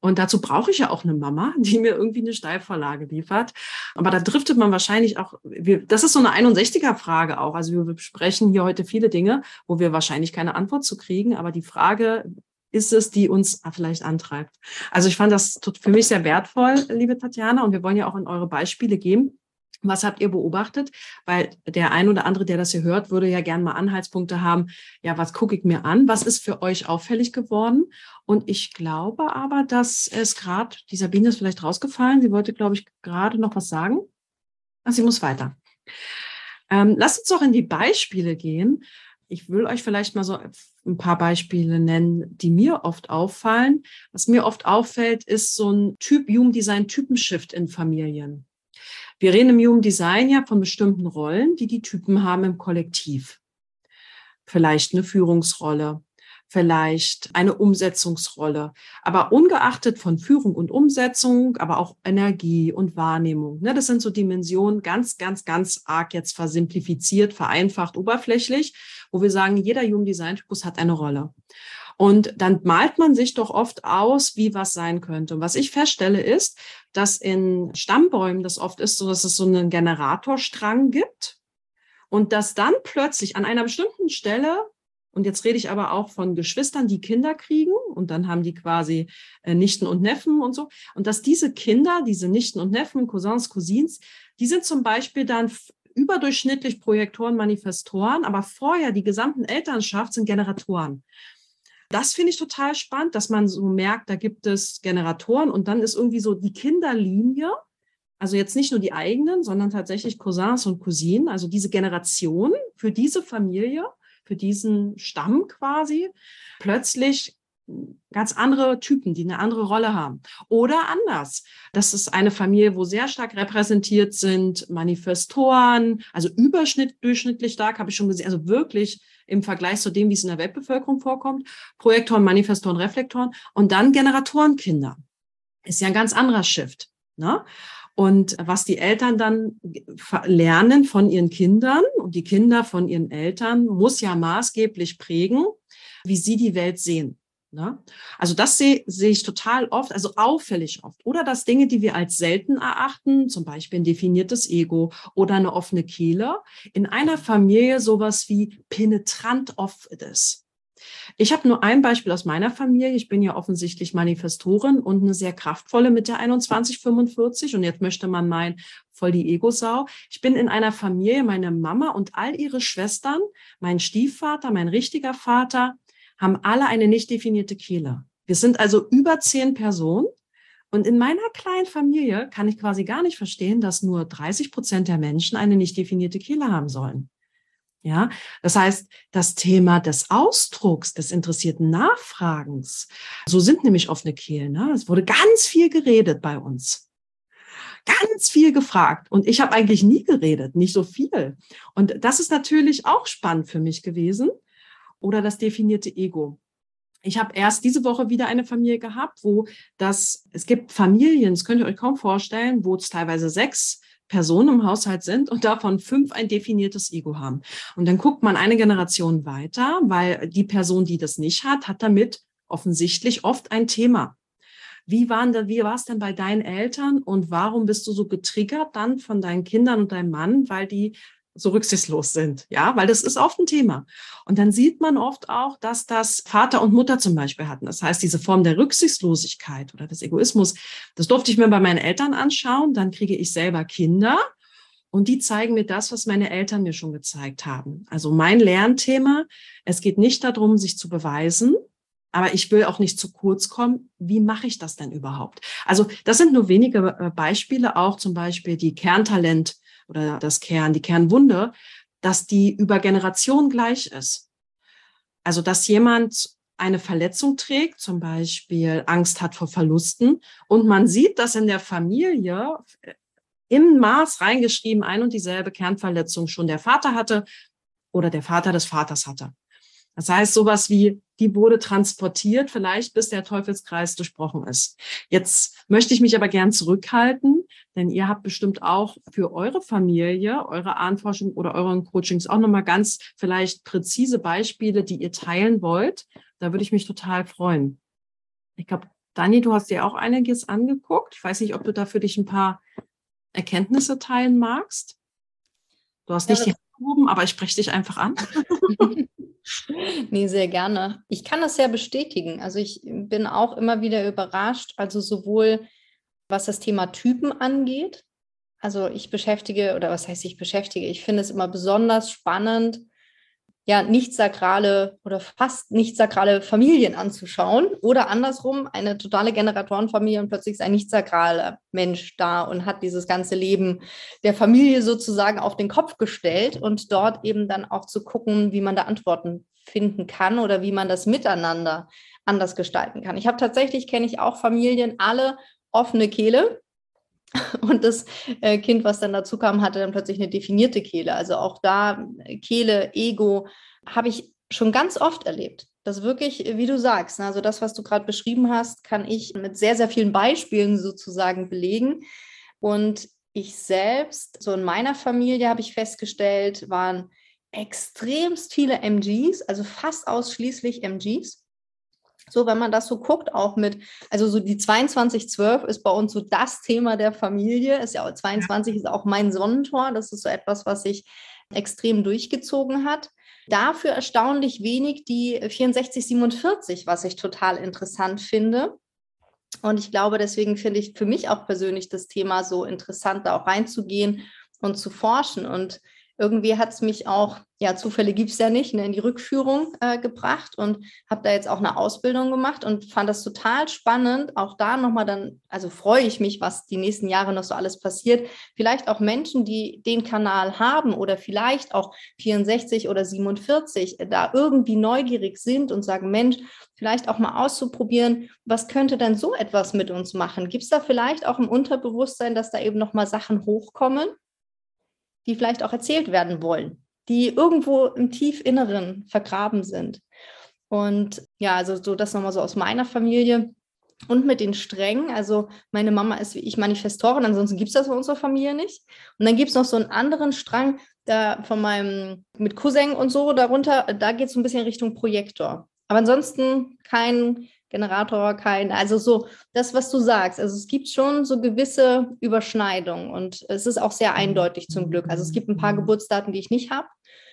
Und dazu brauche ich ja auch eine Mama, die mir irgendwie eine Steilvorlage liefert. Aber da driftet man wahrscheinlich auch, das ist so eine 61er-Frage auch. Also wir besprechen hier heute viele Dinge, wo wir wahrscheinlich keine Antwort zu kriegen. Aber die Frage ist es, die uns vielleicht antreibt. Also ich fand das für mich sehr wertvoll, liebe Tatjana. Und wir wollen ja auch in eure Beispiele gehen. Was habt ihr beobachtet? Weil der ein oder andere, der das hier hört, würde ja gerne mal Anhaltspunkte haben. Ja, was gucke ich mir an? Was ist für euch auffällig geworden? Und ich glaube aber, dass es gerade, die Sabine ist vielleicht rausgefallen. Sie wollte, glaube ich, gerade noch was sagen. Ach, sie muss weiter. Ähm, lasst uns doch in die Beispiele gehen. Ich will euch vielleicht mal so ein paar Beispiele nennen, die mir oft auffallen. Was mir oft auffällt, ist so ein Typ Human Design Typenshift in Familien. Wir reden im Human Design ja von bestimmten Rollen, die die Typen haben im Kollektiv. Vielleicht eine Führungsrolle, vielleicht eine Umsetzungsrolle. Aber ungeachtet von Führung und Umsetzung, aber auch Energie und Wahrnehmung. Ne, das sind so Dimensionen ganz, ganz, ganz arg jetzt versimplifiziert, vereinfacht, oberflächlich, wo wir sagen, jeder Human Design Typus hat eine Rolle. Und dann malt man sich doch oft aus, wie was sein könnte. Und was ich feststelle ist, dass in Stammbäumen das oft ist, so dass es so einen Generatorstrang gibt und dass dann plötzlich an einer bestimmten Stelle und jetzt rede ich aber auch von Geschwistern, die Kinder kriegen und dann haben die quasi äh, Nichten und Neffen und so. Und dass diese Kinder, diese Nichten und Neffen, Cousins, Cousins, die sind zum Beispiel dann überdurchschnittlich Projektoren, Manifestoren, aber vorher die gesamten Elternschaft sind Generatoren. Das finde ich total spannend, dass man so merkt, da gibt es Generatoren und dann ist irgendwie so die Kinderlinie, also jetzt nicht nur die eigenen, sondern tatsächlich Cousins und Cousinen, also diese Generation für diese Familie, für diesen Stamm quasi, plötzlich ganz andere Typen, die eine andere Rolle haben. Oder anders. Das ist eine Familie, wo sehr stark repräsentiert sind Manifestoren, also überschnittlich stark, habe ich schon gesehen, also wirklich im Vergleich zu dem, wie es in der Weltbevölkerung vorkommt. Projektoren, Manifestoren, Reflektoren und dann Generatorenkinder. Ist ja ein ganz anderer Shift. Ne? Und was die Eltern dann lernen von ihren Kindern und die Kinder von ihren Eltern, muss ja maßgeblich prägen, wie sie die Welt sehen. Ne? Also das sehe seh ich total oft, also auffällig oft. Oder dass Dinge, die wir als selten erachten, zum Beispiel ein definiertes Ego oder eine offene Kehle, in einer Familie sowas wie penetrant oft ist. Ich habe nur ein Beispiel aus meiner Familie. Ich bin ja offensichtlich Manifestorin und eine sehr kraftvolle mit der 2145. Und jetzt möchte man meinen, voll die Ego-Sau. Ich bin in einer Familie, meine Mama und all ihre Schwestern, mein Stiefvater, mein richtiger Vater, haben alle eine nicht definierte Kehle. Wir sind also über zehn Personen. Und in meiner kleinen Familie kann ich quasi gar nicht verstehen, dass nur 30 Prozent der Menschen eine nicht definierte Kehle haben sollen. Ja, das heißt, das Thema des Ausdrucks, des interessierten Nachfragens, so sind nämlich offene Kehlen. Ne? Es wurde ganz viel geredet bei uns. Ganz viel gefragt. Und ich habe eigentlich nie geredet, nicht so viel. Und das ist natürlich auch spannend für mich gewesen, oder das definierte Ego. Ich habe erst diese Woche wieder eine Familie gehabt, wo das, es gibt Familien, das könnt ihr euch kaum vorstellen, wo es teilweise sechs Personen im Haushalt sind und davon fünf ein definiertes Ego haben. Und dann guckt man eine Generation weiter, weil die Person, die das nicht hat, hat damit offensichtlich oft ein Thema. Wie, waren da, wie war es denn bei deinen Eltern und warum bist du so getriggert dann von deinen Kindern und deinem Mann, weil die so rücksichtslos sind, ja, weil das ist oft ein Thema. Und dann sieht man oft auch, dass das Vater und Mutter zum Beispiel hatten. Das heißt, diese Form der Rücksichtslosigkeit oder des Egoismus, das durfte ich mir bei meinen Eltern anschauen. Dann kriege ich selber Kinder und die zeigen mir das, was meine Eltern mir schon gezeigt haben. Also mein Lernthema, es geht nicht darum, sich zu beweisen, aber ich will auch nicht zu kurz kommen. Wie mache ich das denn überhaupt? Also das sind nur wenige äh, Beispiele, auch zum Beispiel die Kerntalent oder das Kern, die Kernwunde, dass die über Generationen gleich ist. Also dass jemand eine Verletzung trägt, zum Beispiel Angst hat vor Verlusten, und man sieht, dass in der Familie äh, im Maß reingeschrieben ein und dieselbe Kernverletzung schon der Vater hatte oder der Vater des Vaters hatte. Das heißt, sowas wie, die wurde transportiert, vielleicht bis der Teufelskreis durchbrochen ist. Jetzt möchte ich mich aber gern zurückhalten, denn ihr habt bestimmt auch für eure Familie, eure Ahnforschung oder euren Coachings auch nochmal ganz vielleicht präzise Beispiele, die ihr teilen wollt. Da würde ich mich total freuen. Ich glaube, Dani, du hast dir auch einiges angeguckt. Ich weiß nicht, ob du da für dich ein paar Erkenntnisse teilen magst. Du hast nicht ja, die Hand gehoben, aber ich spreche dich einfach an. Nee, sehr gerne. Ich kann das sehr bestätigen. Also ich bin auch immer wieder überrascht, also sowohl was das Thema Typen angeht. Also ich beschäftige, oder was heißt ich beschäftige, ich finde es immer besonders spannend, ja, nicht sakrale oder fast nicht sakrale Familien anzuschauen oder andersrum eine totale Generatorenfamilie und plötzlich ist ein nicht sakraler Mensch da und hat dieses ganze Leben der Familie sozusagen auf den Kopf gestellt und dort eben dann auch zu gucken, wie man da Antworten finden kann oder wie man das miteinander anders gestalten kann. Ich habe tatsächlich, kenne ich auch Familien, alle offene Kehle, und das äh, Kind, was dann dazu kam, hatte dann plötzlich eine definierte Kehle. Also auch da äh, Kehle, Ego, habe ich schon ganz oft erlebt. Das wirklich, wie du sagst, ne, also das, was du gerade beschrieben hast, kann ich mit sehr, sehr vielen Beispielen sozusagen belegen. Und ich selbst, so in meiner Familie habe ich festgestellt, waren extremst viele MGs, also fast ausschließlich MGs. So, wenn man das so guckt, auch mit, also so die 2212 ist bei uns so das Thema der Familie. Ist ja auch 22 ist auch mein Sonnentor. Das ist so etwas, was sich extrem durchgezogen hat. Dafür erstaunlich wenig die 6447, was ich total interessant finde. Und ich glaube, deswegen finde ich für mich auch persönlich das Thema so interessant, da auch reinzugehen und zu forschen. Und irgendwie hat es mich auch, ja, Zufälle gibt es ja nicht, ne, in die Rückführung äh, gebracht und habe da jetzt auch eine Ausbildung gemacht und fand das total spannend. Auch da nochmal dann, also freue ich mich, was die nächsten Jahre noch so alles passiert. Vielleicht auch Menschen, die den Kanal haben oder vielleicht auch 64 oder 47 äh, da irgendwie neugierig sind und sagen, Mensch, vielleicht auch mal auszuprobieren, was könnte denn so etwas mit uns machen? Gibt es da vielleicht auch im Unterbewusstsein, dass da eben nochmal Sachen hochkommen? Die vielleicht auch erzählt werden wollen, die irgendwo im Tiefinneren vergraben sind. Und ja, also so das nochmal so aus meiner Familie. Und mit den Strängen, also meine Mama ist wie ich Manifestorin, ansonsten gibt es das in unserer Familie nicht. Und dann gibt es noch so einen anderen Strang, da von meinem, mit Cousin und so darunter, da geht es so ein bisschen Richtung Projektor. Aber ansonsten kein Generator, kein, also so das, was du sagst. Also es gibt schon so gewisse Überschneidungen und es ist auch sehr eindeutig zum Glück. Also es gibt ein paar Geburtsdaten, die ich nicht habe.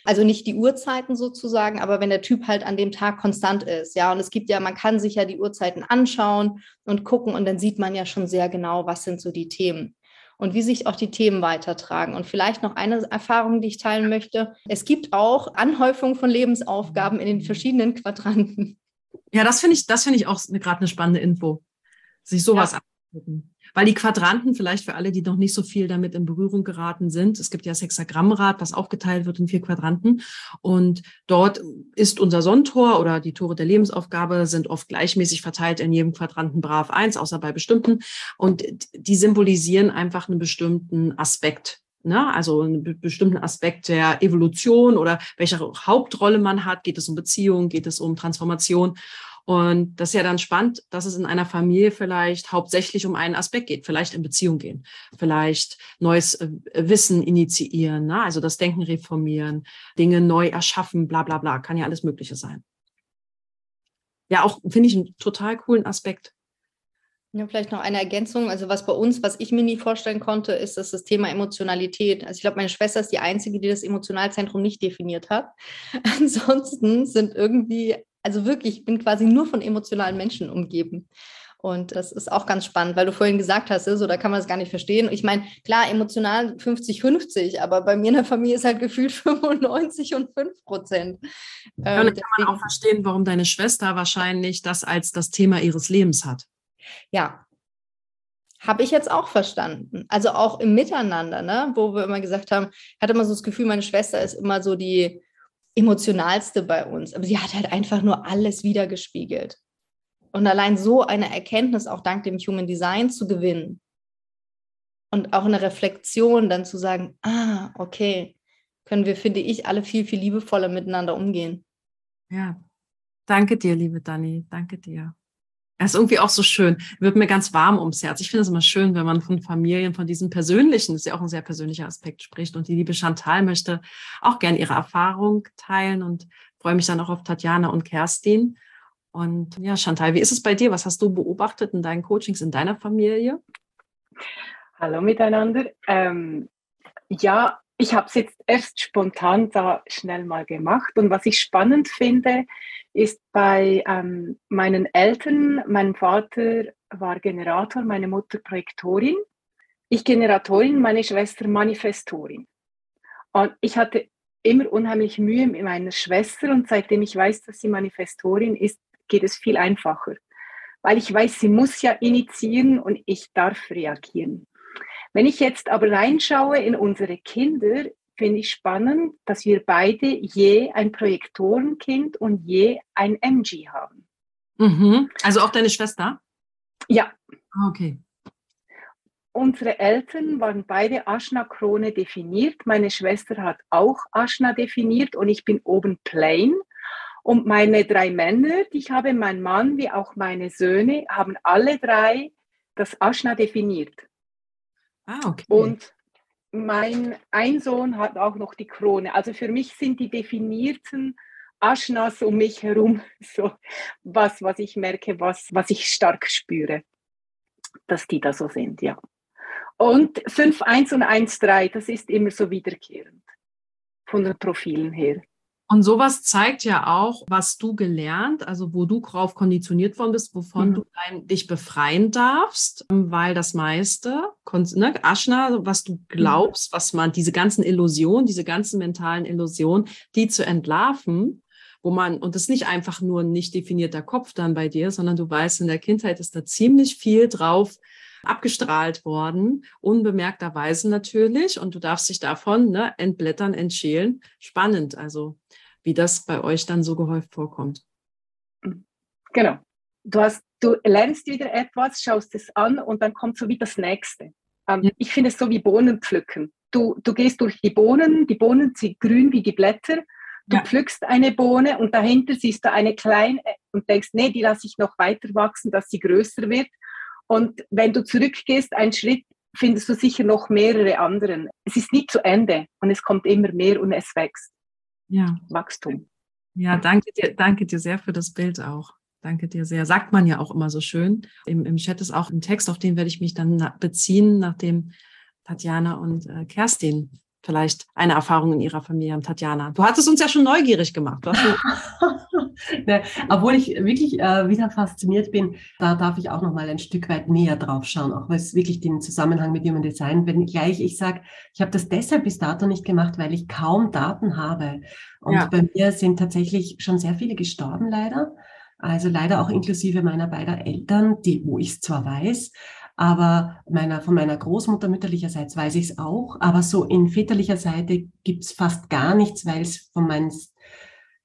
Also nicht die Uhrzeiten sozusagen, aber wenn der Typ halt an dem Tag konstant ist, ja, und es gibt ja, man kann sich ja die Uhrzeiten anschauen und gucken und dann sieht man ja schon sehr genau, was sind so die Themen und wie sich auch die Themen weitertragen. Und vielleicht noch eine Erfahrung, die ich teilen möchte. Es gibt auch Anhäufung von Lebensaufgaben in den verschiedenen Quadranten. Ja, das finde ich, das finde ich auch gerade eine spannende Info, sich sowas ja. angucken. Weil die Quadranten, vielleicht für alle, die noch nicht so viel damit in Berührung geraten sind, es gibt ja das Hexagrammrad, was aufgeteilt wird in vier Quadranten. Und dort ist unser Sonnentor oder die Tore der Lebensaufgabe sind oft gleichmäßig verteilt in jedem Quadranten brav eins, außer bei bestimmten. Und die symbolisieren einfach einen bestimmten Aspekt Ne? Also einen bestimmten Aspekt der Evolution oder welche Hauptrolle man hat. Geht es um Beziehung? Geht es um Transformation? Und das ist ja dann spannend, dass es in einer Familie vielleicht hauptsächlich um einen Aspekt geht, vielleicht in Beziehung gehen, vielleicht neues äh, Wissen initiieren, ne? also das Denken reformieren, Dinge neu erschaffen, bla bla bla, kann ja alles Mögliche sein. Ja, auch finde ich einen total coolen Aspekt. Ja, vielleicht noch eine Ergänzung. Also was bei uns, was ich mir nie vorstellen konnte, ist dass das Thema Emotionalität. Also ich glaube, meine Schwester ist die Einzige, die das Emotionalzentrum nicht definiert hat. Ansonsten sind irgendwie also wirklich, ich bin quasi nur von emotionalen Menschen umgeben. Und das ist auch ganz spannend, weil du vorhin gesagt hast, so da kann man es gar nicht verstehen. Ich meine, klar, emotional 50-50, aber bei mir in der Familie ist halt gefühlt 95 und 5 Prozent. Ja, und dann kann man auch verstehen, warum deine Schwester wahrscheinlich das als das Thema ihres Lebens hat. Ja, habe ich jetzt auch verstanden. Also auch im Miteinander, ne? wo wir immer gesagt haben, ich hatte immer so das Gefühl, meine Schwester ist immer so die, emotionalste bei uns. Aber sie hat halt einfach nur alles wiedergespiegelt. Und allein so eine Erkenntnis auch dank dem Human Design zu gewinnen und auch eine Reflexion dann zu sagen, ah, okay, können wir, finde ich, alle viel, viel liebevoller miteinander umgehen. Ja, danke dir, liebe Dani, danke dir. Das ist irgendwie auch so schön. Wird mir ganz warm ums Herz. Ich finde es immer schön, wenn man von Familien, von diesem persönlichen, das ist ja auch ein sehr persönlicher Aspekt spricht. Und die liebe Chantal möchte auch gern ihre Erfahrung teilen und freue mich dann auch auf Tatjana und Kerstin. Und ja, Chantal, wie ist es bei dir? Was hast du beobachtet in deinen Coachings in deiner Familie? Hallo miteinander. Ähm, ja, ich habe es jetzt erst spontan da schnell mal gemacht. Und was ich spannend finde, ist bei ähm, meinen Eltern, mein Vater war Generator, meine Mutter Projektorin, ich Generatorin, meine Schwester Manifestorin. Und ich hatte immer unheimlich Mühe mit meiner Schwester und seitdem ich weiß, dass sie Manifestorin ist, geht es viel einfacher. Weil ich weiß, sie muss ja initiieren und ich darf reagieren. Wenn ich jetzt aber reinschaue in unsere Kinder, finde ich spannend, dass wir beide je ein Projektorenkind und je ein MG haben. Mhm. Also auch deine Schwester? Ja. Ah, okay. Unsere Eltern waren beide Aschna-Krone definiert. Meine Schwester hat auch Aschna definiert und ich bin oben plain. Und meine drei Männer, die ich habe, mein Mann wie auch meine Söhne, haben alle drei das Aschna definiert. Ah, okay. Und mein ein Sohn hat auch noch die Krone. Also für mich sind die definierten Aschnas um mich herum so was, was ich merke, was, was ich stark spüre, dass die da so sind, ja. Und 5-1 und 1-3, das ist immer so wiederkehrend von den Profilen her. Und sowas zeigt ja auch, was du gelernt, also wo du drauf konditioniert worden bist, wovon mhm. du dein, dich befreien darfst, weil das meiste, ne, Aschna, was du glaubst, was man, diese ganzen Illusionen, diese ganzen mentalen Illusionen, die zu entlarven, wo man, und das ist nicht einfach nur ein nicht definierter Kopf dann bei dir, sondern du weißt, in der Kindheit ist da ziemlich viel drauf abgestrahlt worden, unbemerkterweise natürlich, und du darfst dich davon ne, entblättern, entschälen. Spannend, also wie das bei euch dann so gehäuft vorkommt. Genau. Du, hast, du lernst wieder etwas, schaust es an und dann kommt so wie das Nächste. Ähm, ja. Ich finde es so wie Bohnen pflücken. Du, du gehst durch die Bohnen, die Bohnen sind grün wie die Blätter. Du ja. pflückst eine Bohne und dahinter siehst du eine kleine und denkst, nee, die lasse ich noch weiter wachsen, dass sie größer wird. Und wenn du zurückgehst, einen Schritt, findest du sicher noch mehrere anderen. Es ist nie zu Ende und es kommt immer mehr und es wächst ja. Wachstum. Ja, danke dir, danke dir sehr für das Bild auch. Danke dir sehr. Sagt man ja auch immer so schön. Im, im Chat ist auch ein Text, auf den werde ich mich dann beziehen, nachdem Tatjana und äh, Kerstin vielleicht eine Erfahrung in ihrer Familie haben. Tatjana, du hattest uns ja schon neugierig gemacht. ne, obwohl ich wirklich äh, wieder fasziniert bin, da darf ich auch noch mal ein Stück weit näher drauf schauen, auch weil es wirklich den Zusammenhang mit Human Design, wenn gleich ich sage, ich habe das deshalb bis dato nicht gemacht, weil ich kaum Daten habe. Und ja. bei mir sind tatsächlich schon sehr viele gestorben, leider. Also leider auch inklusive meiner beiden Eltern, die, wo ich es zwar weiß, aber meiner, von meiner Großmutter mütterlicherseits weiß ich es auch, aber so in väterlicher Seite gibt es fast gar nichts, weil es von, mein,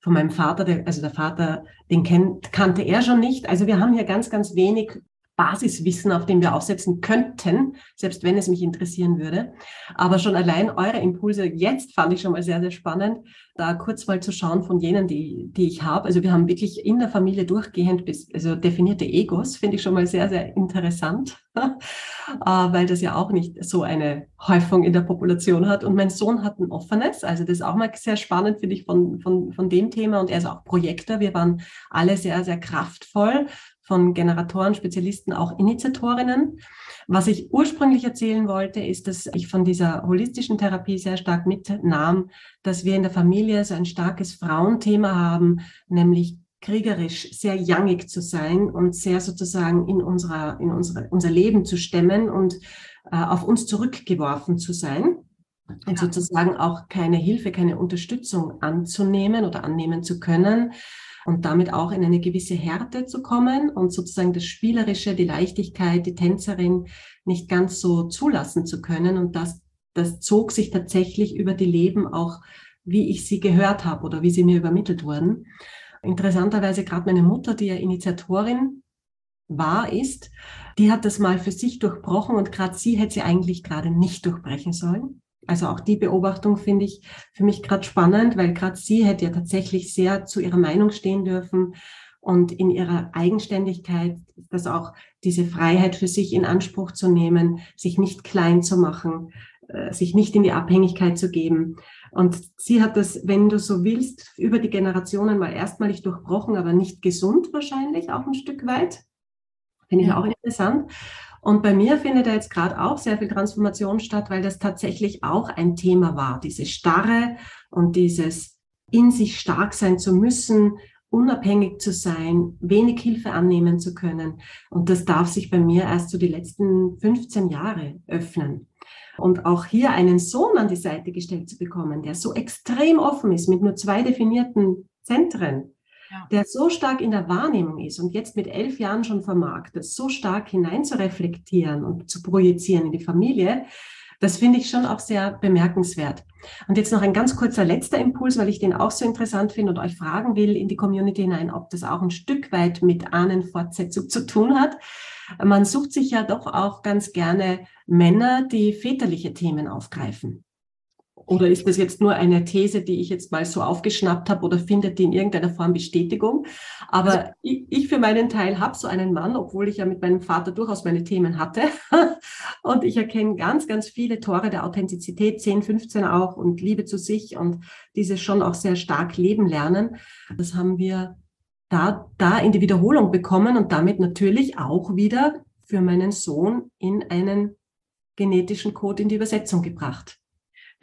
von meinem Vater, der, also der Vater, den kennt, kannte er schon nicht. Also wir haben hier ganz, ganz wenig Basiswissen, auf dem wir aufsetzen könnten, selbst wenn es mich interessieren würde. Aber schon allein eure Impulse jetzt fand ich schon mal sehr, sehr spannend, da kurz mal zu schauen von jenen, die, die ich habe. Also wir haben wirklich in der Familie durchgehend bis, also definierte Egos, finde ich schon mal sehr, sehr interessant, äh, weil das ja auch nicht so eine Häufung in der Population hat. Und mein Sohn hat ein offenes, also das ist auch mal sehr spannend, finde ich, von, von, von dem Thema. Und er ist auch Projektor. Wir waren alle sehr, sehr kraftvoll von Generatoren, Spezialisten, auch Initiatorinnen. Was ich ursprünglich erzählen wollte, ist, dass ich von dieser holistischen Therapie sehr stark mitnahm, dass wir in der Familie so ein starkes Frauenthema haben, nämlich kriegerisch, sehr youngig zu sein und sehr sozusagen in, unserer, in unsere, unser Leben zu stemmen und äh, auf uns zurückgeworfen zu sein und sozusagen auch keine Hilfe, keine Unterstützung anzunehmen oder annehmen zu können und damit auch in eine gewisse Härte zu kommen und sozusagen das Spielerische, die Leichtigkeit, die Tänzerin nicht ganz so zulassen zu können. Und das, das zog sich tatsächlich über die Leben auch, wie ich sie gehört habe oder wie sie mir übermittelt wurden. Interessanterweise gerade meine Mutter, die ja Initiatorin war, ist, die hat das mal für sich durchbrochen und gerade sie hätte sie eigentlich gerade nicht durchbrechen sollen. Also auch die Beobachtung finde ich für mich gerade spannend, weil gerade sie hätte ja tatsächlich sehr zu ihrer Meinung stehen dürfen und in ihrer Eigenständigkeit, das auch diese Freiheit für sich in Anspruch zu nehmen, sich nicht klein zu machen, äh, sich nicht in die Abhängigkeit zu geben. Und sie hat das, wenn du so willst, über die Generationen mal erstmalig durchbrochen, aber nicht gesund wahrscheinlich, auch ein Stück weit. Finde ich auch interessant. Und bei mir findet da jetzt gerade auch sehr viel Transformation statt, weil das tatsächlich auch ein Thema war. Diese Starre und dieses in sich stark sein zu müssen, unabhängig zu sein, wenig Hilfe annehmen zu können. Und das darf sich bei mir erst so die letzten 15 Jahre öffnen. Und auch hier einen Sohn an die Seite gestellt zu bekommen, der so extrem offen ist mit nur zwei definierten Zentren, ja. der so stark in der Wahrnehmung ist und jetzt mit elf Jahren schon vermag, das so stark hinein zu reflektieren und zu projizieren in die Familie, das finde ich schon auch sehr bemerkenswert. Und jetzt noch ein ganz kurzer letzter Impuls, weil ich den auch so interessant finde und euch fragen will in die Community hinein, ob das auch ein Stück weit mit Ahnenfortsetzung zu tun hat. Man sucht sich ja doch auch ganz gerne Männer, die väterliche Themen aufgreifen. Oder ist das jetzt nur eine These, die ich jetzt mal so aufgeschnappt habe oder findet die in irgendeiner Form Bestätigung? Aber also, ich, ich, für meinen Teil habe so einen Mann, obwohl ich ja mit meinem Vater durchaus meine Themen hatte. und ich erkenne ganz, ganz viele Tore der Authentizität, 10, 15 auch und Liebe zu sich und diese schon auch sehr stark leben lernen. Das haben wir da, da in die Wiederholung bekommen und damit natürlich auch wieder für meinen Sohn in einen genetischen Code in die Übersetzung gebracht.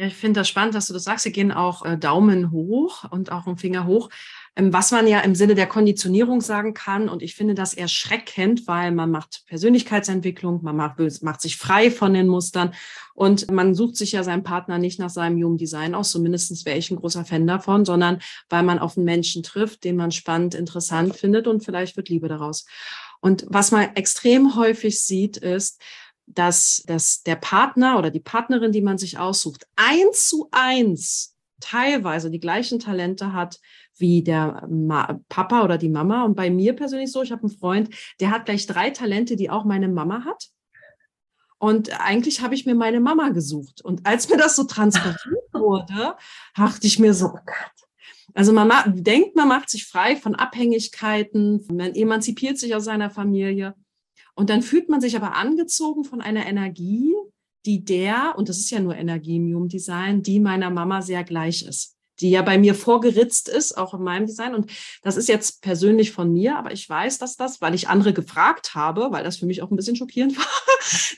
Ja, ich finde das spannend, dass du das sagst. Sie gehen auch äh, Daumen hoch und auch einen Finger hoch. Ähm, was man ja im Sinne der Konditionierung sagen kann, und ich finde das erschreckend, weil man macht Persönlichkeitsentwicklung, man macht, macht sich frei von den Mustern und man sucht sich ja seinen Partner nicht nach seinem Human Design aus, zumindest wäre ich ein großer Fan davon, sondern weil man auf einen Menschen trifft, den man spannend, interessant findet und vielleicht wird Liebe daraus. Und was man extrem häufig sieht, ist, dass, dass der Partner oder die Partnerin, die man sich aussucht, eins zu eins teilweise die gleichen Talente hat wie der Ma Papa oder die Mama. Und bei mir persönlich so, ich habe einen Freund, der hat gleich drei Talente, die auch meine Mama hat. Und eigentlich habe ich mir meine Mama gesucht. Und als mir das so transparent wurde, dachte ich mir so, oh Gott. Also man denkt, man macht sich frei von Abhängigkeiten, man emanzipiert sich aus seiner Familie. Und dann fühlt man sich aber angezogen von einer Energie, die der, und das ist ja nur Energie im Human Design, die meiner Mama sehr gleich ist, die ja bei mir vorgeritzt ist, auch in meinem Design. Und das ist jetzt persönlich von mir, aber ich weiß, dass das, weil ich andere gefragt habe, weil das für mich auch ein bisschen schockierend war,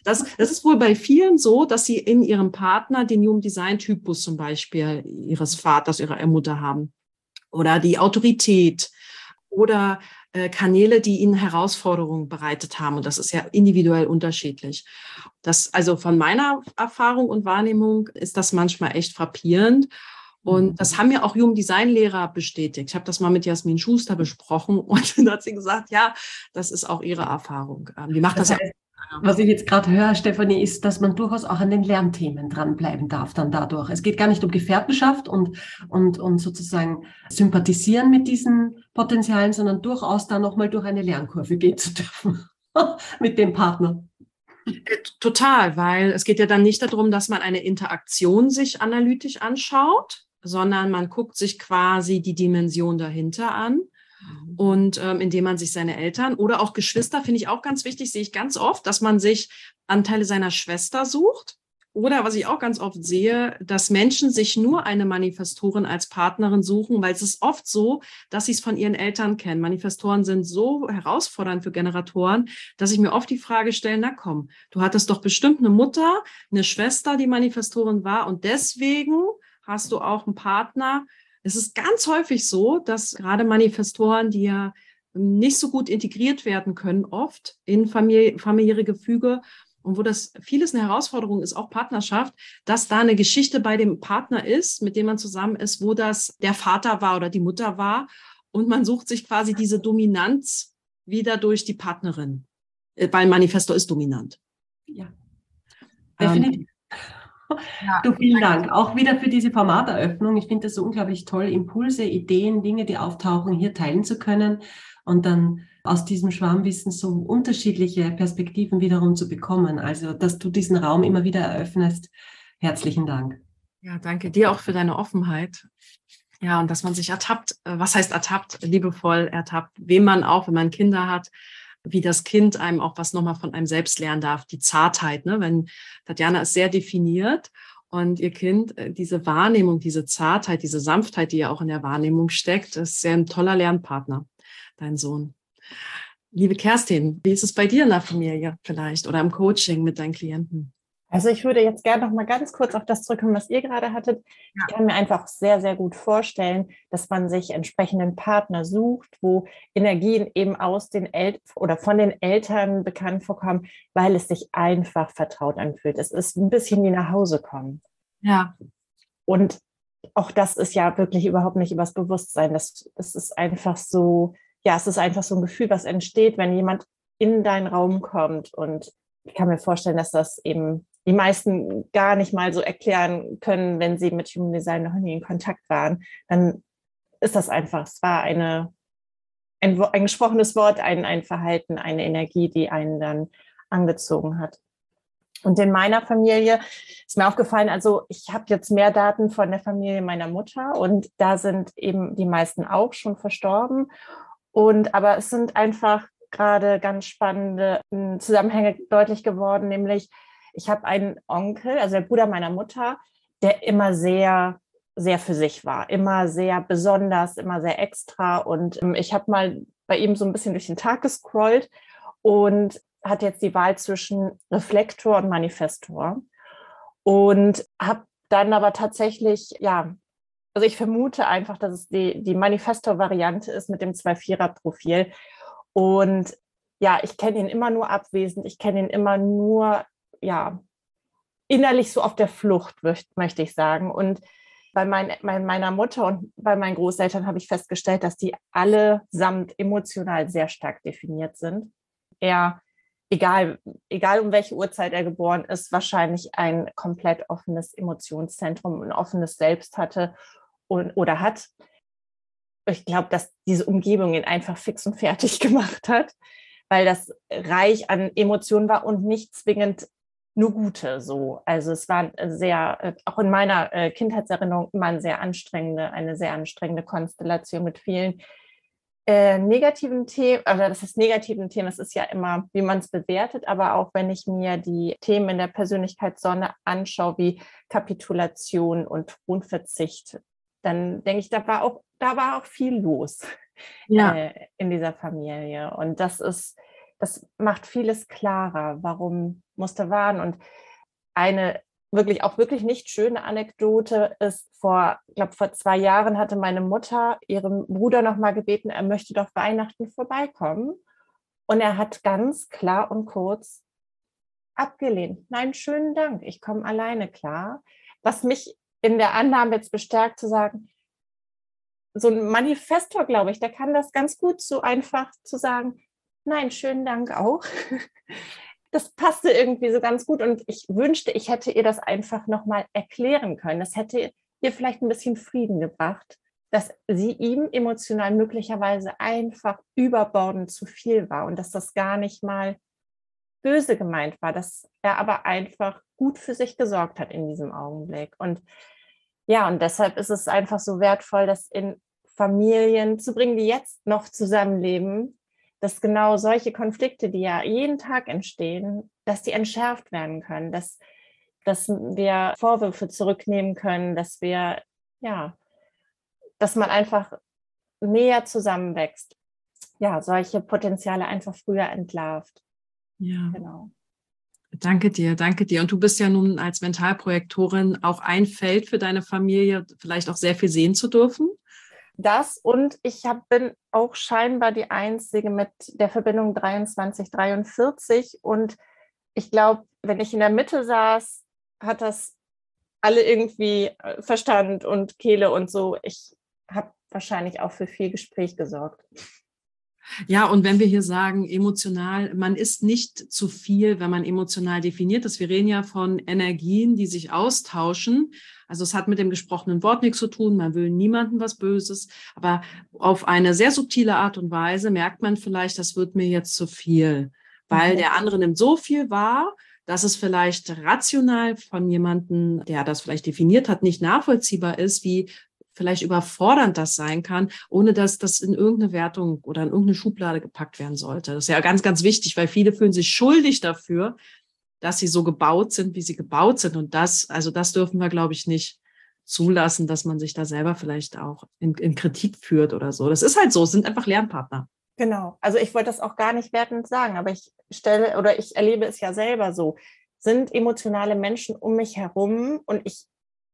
das, das ist wohl bei vielen so, dass sie in ihrem Partner den Human Design Typus zum Beispiel ihres Vaters, ihrer Mutter haben oder die Autorität oder Kanäle, die ihnen Herausforderungen bereitet haben. Und das ist ja individuell unterschiedlich. Das, also von meiner Erfahrung und Wahrnehmung ist das manchmal echt frappierend. Und das haben mir auch Human Design Lehrer bestätigt. Ich habe das mal mit Jasmin Schuster besprochen und dann hat sie gesagt, ja, das ist auch ihre Erfahrung. Ähm, die macht das, das heißt, ja was ich jetzt gerade höre, Stefanie, ist, dass man durchaus auch an den Lernthemen dranbleiben darf dann dadurch. Es geht gar nicht um Gefährtenschaft und, und, und sozusagen sympathisieren mit diesen Potenzialen, sondern durchaus da nochmal durch eine Lernkurve gehen zu dürfen. mit dem Partner. Äh, total, weil es geht ja dann nicht darum, dass man eine Interaktion sich analytisch anschaut, sondern man guckt sich quasi die Dimension dahinter an. Mhm. Und ähm, indem man sich seine Eltern oder auch Geschwister, finde ich auch ganz wichtig, sehe ich ganz oft, dass man sich Anteile seiner Schwester sucht oder was ich auch ganz oft sehe, dass Menschen sich nur eine Manifestorin als Partnerin suchen, weil es ist oft so, dass sie es von ihren Eltern kennen. Manifestoren sind so herausfordernd für Generatoren, dass ich mir oft die Frage stelle, na komm, du hattest doch bestimmt eine Mutter, eine Schwester, die Manifestorin war und deswegen hast du auch einen Partner. Es ist ganz häufig so, dass gerade Manifestoren, die ja nicht so gut integriert werden können, oft in Familie, familiäre Gefüge und wo das vieles eine Herausforderung ist, auch Partnerschaft, dass da eine Geschichte bei dem Partner ist, mit dem man zusammen ist, wo das der Vater war oder die Mutter war. Und man sucht sich quasi diese Dominanz wieder durch die Partnerin, äh, weil Manifesto ist dominant. Ja, definitiv. Ähm, ja, du, vielen Dank. Auch wieder für diese Formateröffnung. Ich finde es so unglaublich toll, Impulse, Ideen, Dinge, die auftauchen, hier teilen zu können und dann aus diesem Schwarmwissen so unterschiedliche Perspektiven wiederum zu bekommen. Also, dass du diesen Raum immer wieder eröffnest. Herzlichen Dank. Ja, danke dir auch für deine Offenheit. Ja, und dass man sich ertappt, äh, was heißt ertappt, liebevoll ertappt, wem man auch, wenn man Kinder hat, wie das Kind einem auch was nochmal von einem selbst lernen darf, die Zartheit, ne? wenn Tatjana ist sehr definiert und ihr Kind, äh, diese Wahrnehmung, diese Zartheit, diese Sanftheit, die ja auch in der Wahrnehmung steckt, ist sehr ein toller Lernpartner, dein Sohn. Liebe Kerstin, wie ist es bei dir in der Familie vielleicht oder im Coaching mit deinen Klienten? Also ich würde jetzt gerne noch mal ganz kurz auf das zurückkommen, was ihr gerade hattet. Ja. Ich kann mir einfach sehr, sehr gut vorstellen, dass man sich entsprechenden Partner sucht, wo Energien eben aus den Eltern oder von den Eltern bekannt vorkommen, weil es sich einfach vertraut anfühlt. Es ist ein bisschen wie nach Hause kommen. Ja. Und auch das ist ja wirklich überhaupt nicht übers Bewusstsein. Das, das ist einfach so, ja, es ist einfach so ein Gefühl, was entsteht, wenn jemand in deinen Raum kommt. Und ich kann mir vorstellen, dass das eben die meisten gar nicht mal so erklären können, wenn sie mit Human Design noch nie in Kontakt waren. Dann ist das einfach, es war eine, ein, ein gesprochenes Wort, ein, ein Verhalten, eine Energie, die einen dann angezogen hat. Und in meiner Familie ist mir aufgefallen, also ich habe jetzt mehr Daten von der Familie meiner Mutter und da sind eben die meisten auch schon verstorben. Und aber es sind einfach gerade ganz spannende Zusammenhänge deutlich geworden, nämlich ich habe einen Onkel, also der Bruder meiner Mutter, der immer sehr, sehr für sich war, immer sehr besonders, immer sehr extra. Und ähm, ich habe mal bei ihm so ein bisschen durch den Tag gescrollt und hat jetzt die Wahl zwischen Reflektor und Manifestor. Und habe dann aber tatsächlich, ja, also ich vermute einfach, dass es die, die Manifestor-Variante ist mit dem 2-4er-Profil. Und ja, ich kenne ihn immer nur abwesend, ich kenne ihn immer nur, ja, innerlich so auf der Flucht, möchte ich sagen. Und bei mein, mein, meiner Mutter und bei meinen Großeltern habe ich festgestellt, dass die allesamt emotional sehr stark definiert sind. Er, egal, egal um welche Uhrzeit er geboren ist, wahrscheinlich ein komplett offenes Emotionszentrum, ein offenes Selbst hatte und, oder hat. Ich glaube, dass diese Umgebung ihn einfach fix und fertig gemacht hat, weil das reich an Emotionen war und nicht zwingend nur gute so. Also es war sehr, äh, auch in meiner äh, Kindheitserinnerung immer eine sehr anstrengende, eine sehr anstrengende Konstellation mit vielen äh, negativen Themen, oder das ist negativen Themen, das ist ja immer, wie man es bewertet, aber auch wenn ich mir die Themen in der Persönlichkeitssonne anschaue, wie Kapitulation und Thronverzicht, dann denke ich, da war auch, da war auch viel los ja. äh, in dieser Familie. Und das ist, das macht vieles klarer, warum musste warnen. Und eine wirklich auch wirklich nicht schöne Anekdote ist vor, ich glaube vor zwei Jahren hatte meine Mutter ihrem Bruder noch mal gebeten, er möchte doch Weihnachten vorbeikommen. Und er hat ganz klar und kurz abgelehnt. Nein, schönen Dank, ich komme alleine klar. Was mich in der Annahme jetzt bestärkt zu sagen, so ein Manifestor, glaube ich, der kann das ganz gut so einfach zu sagen, nein, schönen Dank auch. Das passte irgendwie so ganz gut und ich wünschte, ich hätte ihr das einfach nochmal erklären können. Das hätte ihr vielleicht ein bisschen Frieden gebracht, dass sie ihm emotional möglicherweise einfach überbordend zu viel war und dass das gar nicht mal böse gemeint war, dass er aber einfach gut für sich gesorgt hat in diesem Augenblick. Und ja, und deshalb ist es einfach so wertvoll, das in Familien zu bringen, die jetzt noch zusammenleben, dass genau solche Konflikte, die ja jeden Tag entstehen, dass die entschärft werden können, dass, dass wir Vorwürfe zurücknehmen können, dass wir, ja, dass man einfach näher zusammenwächst. Ja, solche Potenziale einfach früher entlarvt. Ja. Genau. Danke dir, danke dir. Und du bist ja nun als Mentalprojektorin auch ein Feld für deine Familie, vielleicht auch sehr viel sehen zu dürfen. Das und ich hab, bin auch scheinbar die Einzige mit der Verbindung 2343 und ich glaube, wenn ich in der Mitte saß, hat das alle irgendwie äh, Verstand und Kehle und so. Ich habe wahrscheinlich auch für viel Gespräch gesorgt. Ja, und wenn wir hier sagen, emotional, man ist nicht zu viel, wenn man emotional definiert ist. Wir reden ja von Energien, die sich austauschen. Also es hat mit dem gesprochenen Wort nichts zu tun. Man will niemandem was Böses. Aber auf eine sehr subtile Art und Weise merkt man vielleicht, das wird mir jetzt zu viel, weil mhm. der andere nimmt so viel wahr, dass es vielleicht rational von jemandem, der das vielleicht definiert hat, nicht nachvollziehbar ist, wie vielleicht überfordernd das sein kann, ohne dass das in irgendeine Wertung oder in irgendeine Schublade gepackt werden sollte. Das ist ja ganz, ganz wichtig, weil viele fühlen sich schuldig dafür, dass sie so gebaut sind, wie sie gebaut sind. Und das, also das dürfen wir, glaube ich, nicht zulassen, dass man sich da selber vielleicht auch in, in Kritik führt oder so. Das ist halt so, es sind einfach Lernpartner. Genau. Also ich wollte das auch gar nicht wertend sagen, aber ich stelle oder ich erlebe es ja selber so. Sind emotionale Menschen um mich herum und ich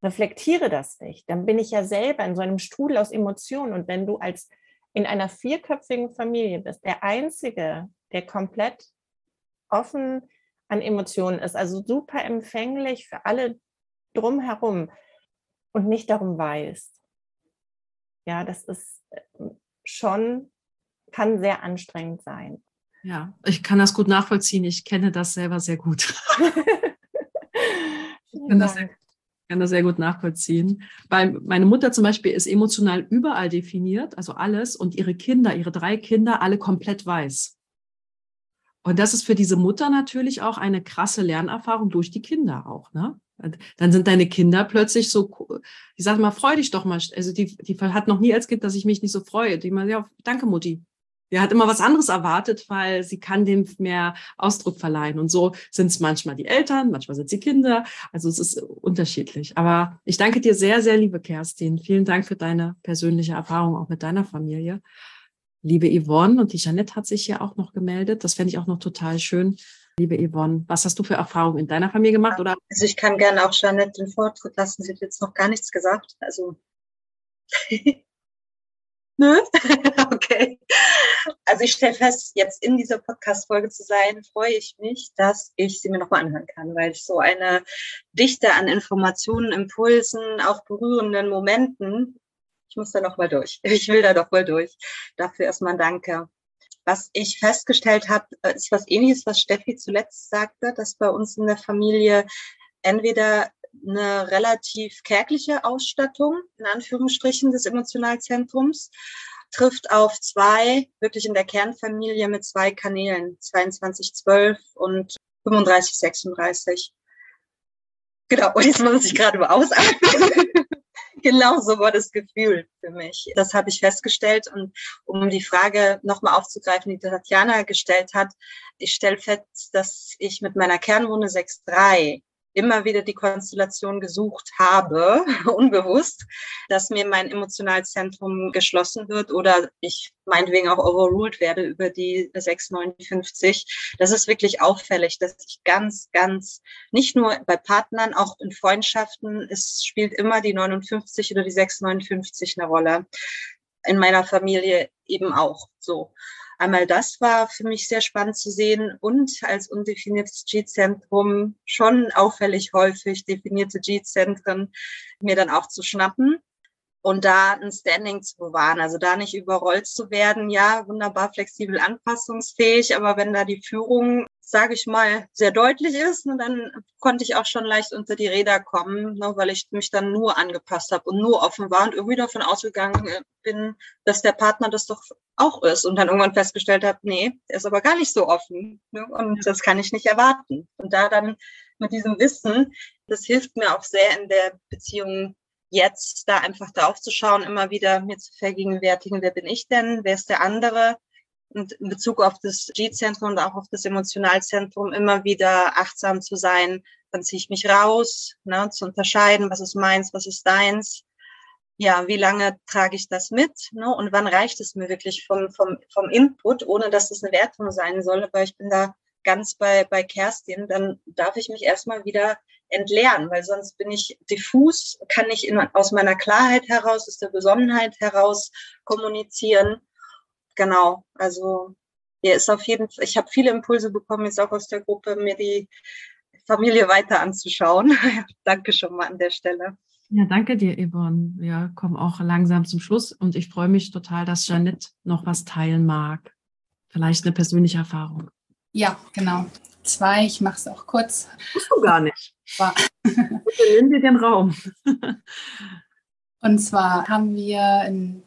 reflektiere das nicht, dann bin ich ja selber in so einem Strudel aus Emotionen. Und wenn du als in einer vierköpfigen Familie bist, der Einzige, der komplett offen an Emotionen ist, also super empfänglich für alle drumherum und nicht darum weißt. Ja, das ist äh, schon, kann sehr anstrengend sein. Ja, ich kann das gut nachvollziehen. Ich kenne das selber sehr gut. ich bin das sehr kann das sehr gut nachvollziehen. Weil meine Mutter zum Beispiel ist emotional überall definiert, also alles, und ihre Kinder, ihre drei Kinder, alle komplett weiß. Und das ist für diese Mutter natürlich auch eine krasse Lernerfahrung durch die Kinder auch. Ne? Dann sind deine Kinder plötzlich so, die sagt mal, freu dich doch mal. Also die, die hat noch nie als Kind, dass ich mich nicht so freue. Die mal, ja, danke Mutti, die hat immer was anderes erwartet, weil sie kann dem mehr Ausdruck verleihen. Und so sind es manchmal die Eltern, manchmal sind sie Kinder. Also es ist unterschiedlich. Aber ich danke dir sehr, sehr, liebe Kerstin. Vielen Dank für deine persönliche Erfahrung auch mit deiner Familie. Liebe Yvonne und die Jeanette hat sich hier auch noch gemeldet. Das fände ich auch noch total schön. Liebe Yvonne, was hast du für Erfahrungen in deiner Familie gemacht? Oder? Also ich kann gerne auch Jeanette den Vortritt lassen. Sie hat jetzt noch gar nichts gesagt. Also Nö? okay. Also ich stelle fest, jetzt in dieser Podcast-Folge zu sein, freue ich mich, dass ich sie mir nochmal anhören kann, weil ich so eine Dichte an Informationen, Impulsen, auch berührenden Momenten, ich muss da nochmal durch. Ich will da doch mal durch. Dafür erstmal Danke. Was ich festgestellt habe, ist was ähnliches, was Steffi zuletzt sagte, dass bei uns in der Familie entweder eine relativ kärgliche Ausstattung, in Anführungsstrichen, des Emotionalzentrums, trifft auf zwei, wirklich in der Kernfamilie mit zwei Kanälen, 2212 und 3536. Genau, und jetzt muss ich gerade über ausatmen. genau so war das Gefühl für mich. Das habe ich festgestellt. Und um die Frage nochmal aufzugreifen, die Tatjana gestellt hat, ich stelle fest, dass ich mit meiner Kernwunde 6.3 immer wieder die Konstellation gesucht habe, unbewusst, dass mir mein Emotionalzentrum geschlossen wird oder ich meinetwegen auch overruled werde über die 659. Das ist wirklich auffällig, dass ich ganz, ganz, nicht nur bei Partnern, auch in Freundschaften, es spielt immer die 59 oder die 659 eine Rolle. In meiner Familie eben auch so. Einmal das war für mich sehr spannend zu sehen und als undefiniertes G-Zentrum schon auffällig häufig definierte G-Zentren mir dann auch zu schnappen und da ein Standing zu bewahren, also da nicht überrollt zu werden. Ja, wunderbar flexibel anpassungsfähig, aber wenn da die Führung sage ich mal, sehr deutlich ist. Und dann konnte ich auch schon leicht unter die Räder kommen, ne, weil ich mich dann nur angepasst habe und nur offen war und irgendwie davon ausgegangen äh, bin, dass der Partner das doch auch ist. Und dann irgendwann festgestellt habe, nee, der ist aber gar nicht so offen. Ne, und das kann ich nicht erwarten. Und da dann mit diesem Wissen, das hilft mir auch sehr in der Beziehung jetzt, da einfach drauf zu schauen, immer wieder mir zu vergegenwärtigen, wer bin ich denn, wer ist der andere, und in Bezug auf das G-Zentrum und auch auf das Emotionalzentrum immer wieder achtsam zu sein. Dann ziehe ich mich raus, ne, zu unterscheiden, was ist meins, was ist deins. Ja, wie lange trage ich das mit? Ne, und wann reicht es mir wirklich vom, vom, vom Input, ohne dass es eine Wertung sein soll? Aber ich bin da ganz bei, bei Kerstin. Dann darf ich mich erstmal wieder entleeren, weil sonst bin ich diffus, kann ich aus meiner Klarheit heraus, aus der Besonnenheit heraus kommunizieren genau, also er ist auf jeden Fall, ich habe viele Impulse bekommen, jetzt auch aus der Gruppe, mir die Familie weiter anzuschauen. danke schon mal an der Stelle. Ja, danke dir, Yvonne. Wir kommen auch langsam zum Schluss und ich freue mich total, dass Janette noch was teilen mag. Vielleicht eine persönliche Erfahrung. Ja, genau. Zwei, ich mache es auch kurz. Musst du gar nicht. Bitte nimm dir den Raum. und zwar haben wir in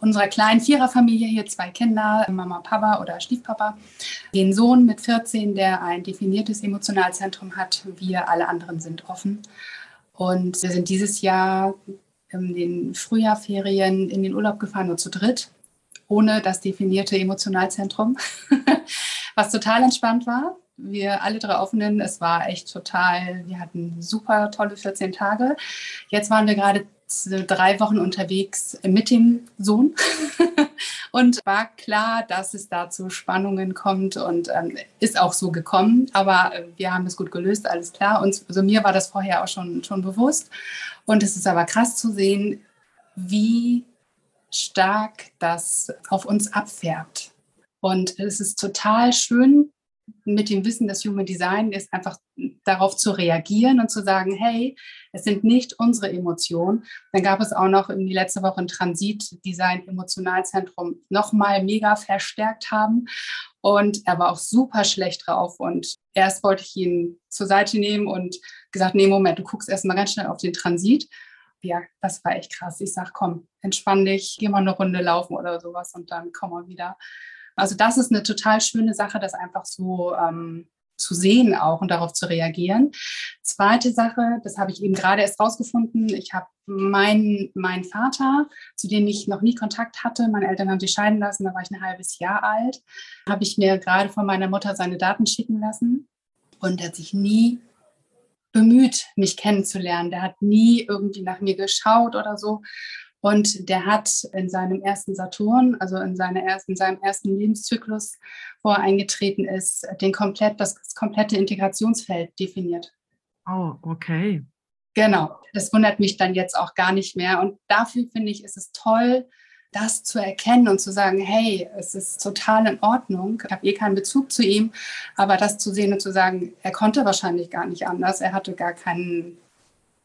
unserer kleinen Viererfamilie hier zwei Kinder, Mama, Papa oder Stiefpapa, den Sohn mit 14, der ein definiertes Emotionalzentrum hat. Wir alle anderen sind offen. Und wir sind dieses Jahr in den Frühjahrferien in den Urlaub gefahren, nur zu dritt, ohne das definierte Emotionalzentrum, was total entspannt war. Wir alle drei Offenen, es war echt total, wir hatten super tolle 14 Tage. Jetzt waren wir gerade drei Wochen unterwegs mit dem Sohn und war klar, dass es da zu Spannungen kommt und ähm, ist auch so gekommen. Aber äh, wir haben es gut gelöst, alles klar. Und also mir war das vorher auch schon, schon bewusst. Und es ist aber krass zu sehen, wie stark das auf uns abfärbt. Und es ist total schön, mit dem Wissen des Human Design ist einfach darauf zu reagieren und zu sagen, hey, es sind nicht unsere Emotionen. Dann gab es auch noch in die letzte Woche ein Transit, die sein Emotionalzentrum nochmal mega verstärkt haben. Und er war auch super schlecht drauf. Und erst wollte ich ihn zur Seite nehmen und gesagt, nee, Moment, du guckst erst mal ganz schnell auf den Transit. Ja, das war echt krass. Ich sag, komm, entspann dich, geh mal eine Runde laufen oder sowas und dann komm mal wieder. Also das ist eine total schöne Sache, das einfach so ähm, zu sehen auch und darauf zu reagieren. Zweite Sache, das habe ich eben gerade erst rausgefunden. Ich habe meinen mein Vater, zu dem ich noch nie Kontakt hatte, meine Eltern haben sich scheiden lassen, da war ich ein halbes Jahr alt, habe ich mir gerade von meiner Mutter seine Daten schicken lassen und er hat sich nie bemüht, mich kennenzulernen. Der hat nie irgendwie nach mir geschaut oder so. Und der hat in seinem ersten Saturn, also in, seiner ersten, in seinem ersten Lebenszyklus, wo er eingetreten ist, den komplett, das, das komplette Integrationsfeld definiert. Oh, okay. Genau. Das wundert mich dann jetzt auch gar nicht mehr. Und dafür finde ich, ist es toll, das zu erkennen und zu sagen, hey, es ist total in Ordnung. Ich habe eh keinen Bezug zu ihm, aber das zu sehen und zu sagen, er konnte wahrscheinlich gar nicht anders. Er hatte gar keinen,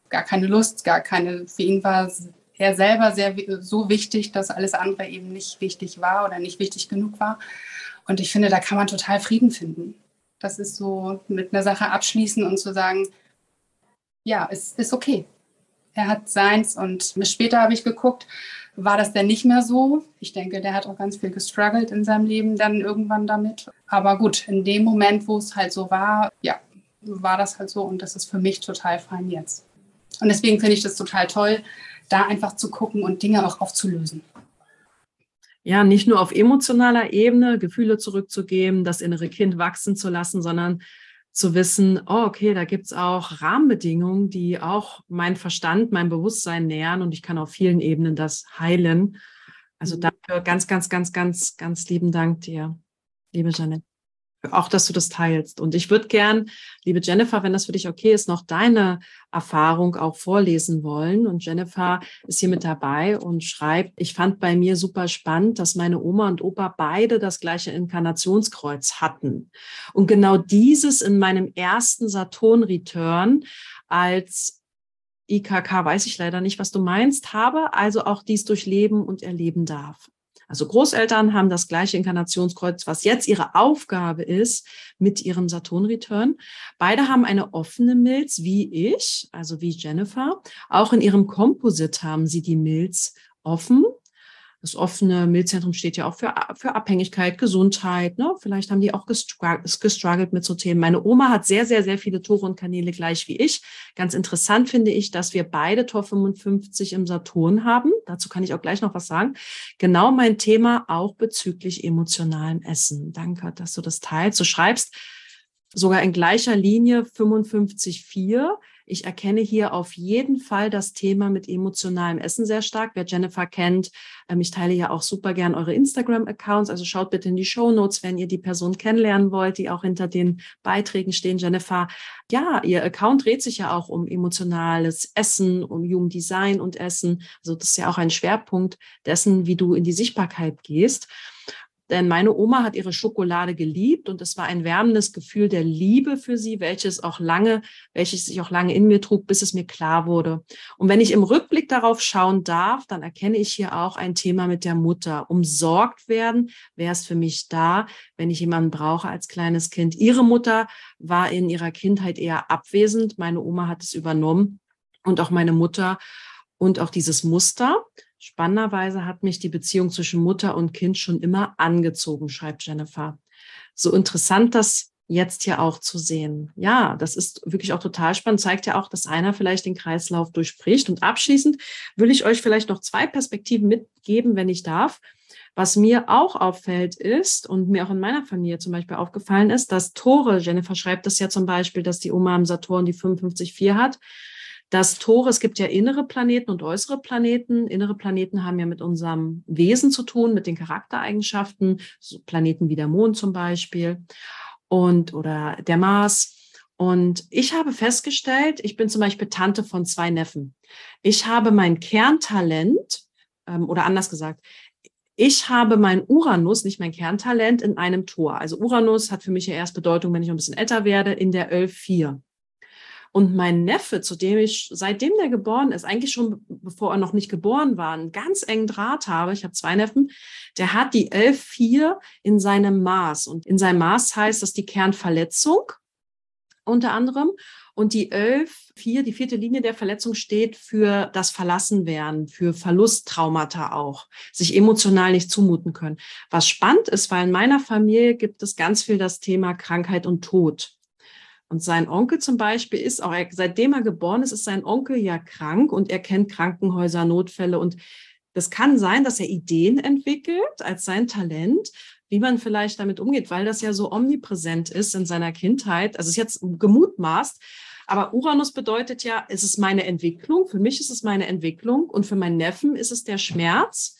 gar keine Lust, gar keine, für ihn war er selber sehr so wichtig, dass alles andere eben nicht wichtig war oder nicht wichtig genug war. Und ich finde, da kann man total Frieden finden. Das ist so mit einer Sache abschließen und zu sagen, ja, es ist okay. Er hat seins und später habe ich geguckt, war das denn nicht mehr so? Ich denke, der hat auch ganz viel gestruggelt in seinem Leben dann irgendwann damit. Aber gut, in dem Moment, wo es halt so war, ja, war das halt so und das ist für mich total fein jetzt. Und deswegen finde ich das total toll, da einfach zu gucken und Dinge auch aufzulösen. Ja, nicht nur auf emotionaler Ebene Gefühle zurückzugeben, das innere Kind wachsen zu lassen, sondern zu wissen, oh, okay, da gibt es auch Rahmenbedingungen, die auch mein Verstand, mein Bewusstsein nähern und ich kann auf vielen Ebenen das heilen. Also mhm. dafür ganz, ganz, ganz, ganz, ganz lieben Dank dir, liebe Janet auch, dass du das teilst. Und ich würde gern, liebe Jennifer, wenn das für dich okay ist, noch deine Erfahrung auch vorlesen wollen. Und Jennifer ist hier mit dabei und schreibt, ich fand bei mir super spannend, dass meine Oma und Opa beide das gleiche Inkarnationskreuz hatten. Und genau dieses in meinem ersten Saturn-Return als IKK, weiß ich leider nicht, was du meinst, habe, also auch dies durchleben und erleben darf. Also Großeltern haben das gleiche Inkarnationskreuz, was jetzt ihre Aufgabe ist mit ihrem Saturn-Return. Beide haben eine offene Milz, wie ich, also wie Jennifer. Auch in ihrem Komposit haben sie die Milz offen. Das offene Milzzentrum steht ja auch für, für Abhängigkeit, Gesundheit. Ne? Vielleicht haben die auch gestruggelt mit so Themen. Meine Oma hat sehr, sehr, sehr viele Tore und Kanäle gleich wie ich. Ganz interessant finde ich, dass wir beide Tor 55 im Saturn haben. Dazu kann ich auch gleich noch was sagen. Genau mein Thema auch bezüglich emotionalem Essen. Danke, dass du das teilst. Du schreibst sogar in gleicher Linie 55,4 ich erkenne hier auf jeden Fall das Thema mit emotionalem Essen sehr stark. Wer Jennifer kennt, ähm, ich teile ja auch super gern eure Instagram-Accounts. Also schaut bitte in die Show Notes, wenn ihr die Person kennenlernen wollt, die auch hinter den Beiträgen stehen. Jennifer, ja, ihr Account dreht sich ja auch um emotionales Essen, um Human Design und Essen. Also das ist ja auch ein Schwerpunkt dessen, wie du in die Sichtbarkeit gehst. Denn meine Oma hat ihre Schokolade geliebt und es war ein wärmendes Gefühl der Liebe für sie, welches auch lange, welches sich auch lange in mir trug, bis es mir klar wurde. Und wenn ich im Rückblick darauf schauen darf, dann erkenne ich hier auch ein Thema mit der Mutter. Umsorgt werden, wer ist für mich da, wenn ich jemanden brauche als kleines Kind. Ihre Mutter war in ihrer Kindheit eher abwesend. Meine Oma hat es übernommen und auch meine Mutter und auch dieses Muster. Spannenderweise hat mich die Beziehung zwischen Mutter und Kind schon immer angezogen, schreibt Jennifer. So interessant, das jetzt hier auch zu sehen. Ja, das ist wirklich auch total spannend, zeigt ja auch, dass einer vielleicht den Kreislauf durchbricht. Und abschließend will ich euch vielleicht noch zwei Perspektiven mitgeben, wenn ich darf. Was mir auch auffällt ist und mir auch in meiner Familie zum Beispiel aufgefallen ist, dass Tore, Jennifer schreibt das ja zum Beispiel, dass die Oma im Saturn die 55,4 hat, das Tore, es gibt ja innere Planeten und äußere Planeten. Innere Planeten haben ja mit unserem Wesen zu tun, mit den Charaktereigenschaften, so Planeten wie der Mond zum Beispiel und oder der Mars. Und ich habe festgestellt, ich bin zum Beispiel Tante von zwei Neffen. Ich habe mein Kerntalent, ähm, oder anders gesagt, ich habe mein Uranus, nicht mein Kerntalent, in einem Tor. Also Uranus hat für mich ja erst Bedeutung, wenn ich ein bisschen älter werde, in der 11.4. Und mein Neffe, zu dem ich, seitdem der geboren ist, eigentlich schon bevor er noch nicht geboren war, einen ganz engen Draht habe, ich habe zwei Neffen, der hat die 11.4 in seinem Maß. Und in seinem Maß heißt das die Kernverletzung unter anderem. Und die 11.4, die vierte Linie der Verletzung steht für das Verlassenwerden, für Verlusttraumata auch, sich emotional nicht zumuten können. Was spannend ist, weil in meiner Familie gibt es ganz viel das Thema Krankheit und Tod. Und sein Onkel zum Beispiel ist auch, seitdem er geboren ist, ist sein Onkel ja krank und er kennt Krankenhäuser, Notfälle. Und das kann sein, dass er Ideen entwickelt als sein Talent, wie man vielleicht damit umgeht, weil das ja so omnipräsent ist in seiner Kindheit. Also ist jetzt gemutmaßt. Aber Uranus bedeutet ja, es ist meine Entwicklung. Für mich ist es meine Entwicklung und für meinen Neffen ist es der Schmerz.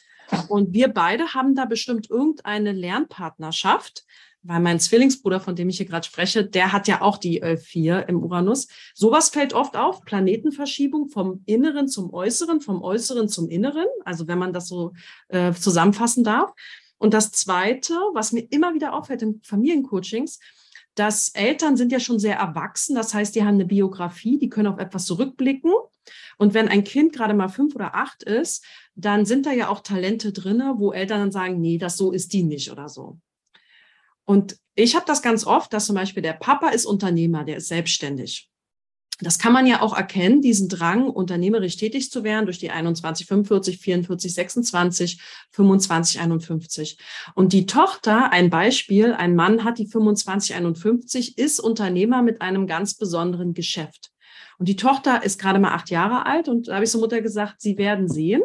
Und wir beide haben da bestimmt irgendeine Lernpartnerschaft, weil mein Zwillingsbruder, von dem ich hier gerade spreche, der hat ja auch die 4 im Uranus. Sowas fällt oft auf, Planetenverschiebung vom Inneren zum Äußeren, vom Äußeren zum Inneren, also wenn man das so äh, zusammenfassen darf. Und das Zweite, was mir immer wieder auffällt in Familiencoachings, dass Eltern sind ja schon sehr erwachsen, das heißt, die haben eine Biografie, die können auf etwas zurückblicken. Und wenn ein Kind gerade mal fünf oder acht ist, dann sind da ja auch Talente drinne, wo Eltern dann sagen, nee, das so ist die nicht oder so. Und ich habe das ganz oft, dass zum Beispiel der Papa ist Unternehmer, der ist selbstständig. Das kann man ja auch erkennen, diesen Drang, unternehmerisch tätig zu werden durch die 21, 45, 44, 26, 25, 51. Und die Tochter, ein Beispiel, ein Mann hat die 25, 51, ist Unternehmer mit einem ganz besonderen Geschäft. Und die Tochter ist gerade mal acht Jahre alt und da habe ich zur Mutter gesagt, sie werden sehen,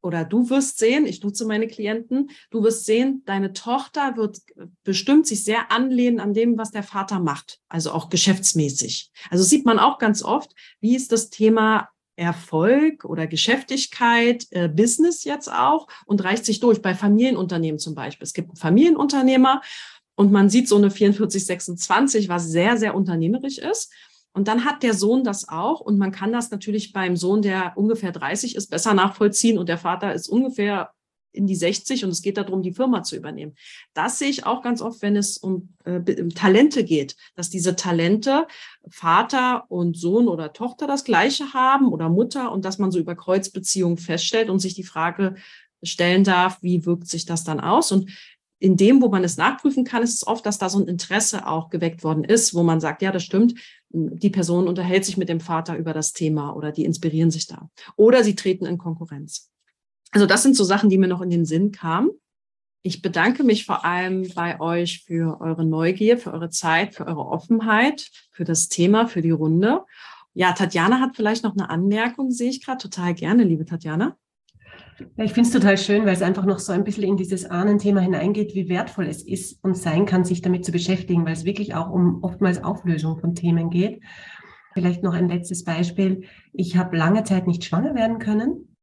oder du wirst sehen, ich nutze meine Klienten, du wirst sehen, deine Tochter wird bestimmt sich sehr anlehnen an dem, was der Vater macht, also auch geschäftsmäßig. Also sieht man auch ganz oft, wie ist das Thema Erfolg oder Geschäftigkeit, äh, Business jetzt auch und reicht sich durch bei Familienunternehmen zum Beispiel. Es gibt einen Familienunternehmer und man sieht so eine 44, 26, was sehr, sehr unternehmerisch ist. Und dann hat der Sohn das auch. Und man kann das natürlich beim Sohn, der ungefähr 30 ist, besser nachvollziehen. Und der Vater ist ungefähr in die 60 und es geht darum, die Firma zu übernehmen. Das sehe ich auch ganz oft, wenn es um äh, Talente geht, dass diese Talente Vater und Sohn oder Tochter das gleiche haben oder Mutter und dass man so über Kreuzbeziehungen feststellt und sich die Frage stellen darf, wie wirkt sich das dann aus? Und in dem, wo man es nachprüfen kann, ist es oft, dass da so ein Interesse auch geweckt worden ist, wo man sagt, ja, das stimmt, die Person unterhält sich mit dem Vater über das Thema oder die inspirieren sich da. Oder sie treten in Konkurrenz. Also das sind so Sachen, die mir noch in den Sinn kamen. Ich bedanke mich vor allem bei euch für eure Neugier, für eure Zeit, für eure Offenheit, für das Thema, für die Runde. Ja, Tatjana hat vielleicht noch eine Anmerkung, sehe ich gerade total gerne, liebe Tatjana. Ja, ich finde es total schön, weil es einfach noch so ein bisschen in dieses Ahnenthema hineingeht, wie wertvoll es ist und sein kann, sich damit zu beschäftigen, weil es wirklich auch um oftmals Auflösung von Themen geht. Vielleicht noch ein letztes Beispiel. Ich habe lange Zeit nicht schwanger werden können.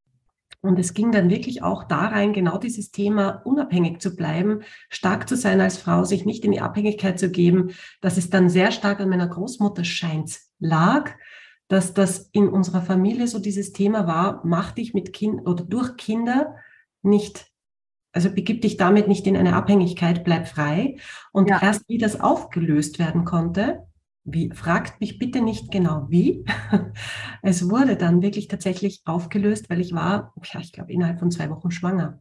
Und es ging dann wirklich auch da rein, genau dieses Thema unabhängig zu bleiben, stark zu sein als Frau, sich nicht in die Abhängigkeit zu geben, dass es dann sehr stark an meiner Großmutter scheint lag, dass das in unserer Familie so dieses Thema war, mach dich mit Kind oder durch Kinder nicht, also begib dich damit nicht in eine Abhängigkeit, bleib frei. Und ja. erst wie das aufgelöst werden konnte, wie, fragt mich bitte nicht genau wie. Es wurde dann wirklich tatsächlich aufgelöst, weil ich war, ja, ich glaube, innerhalb von zwei Wochen schwanger.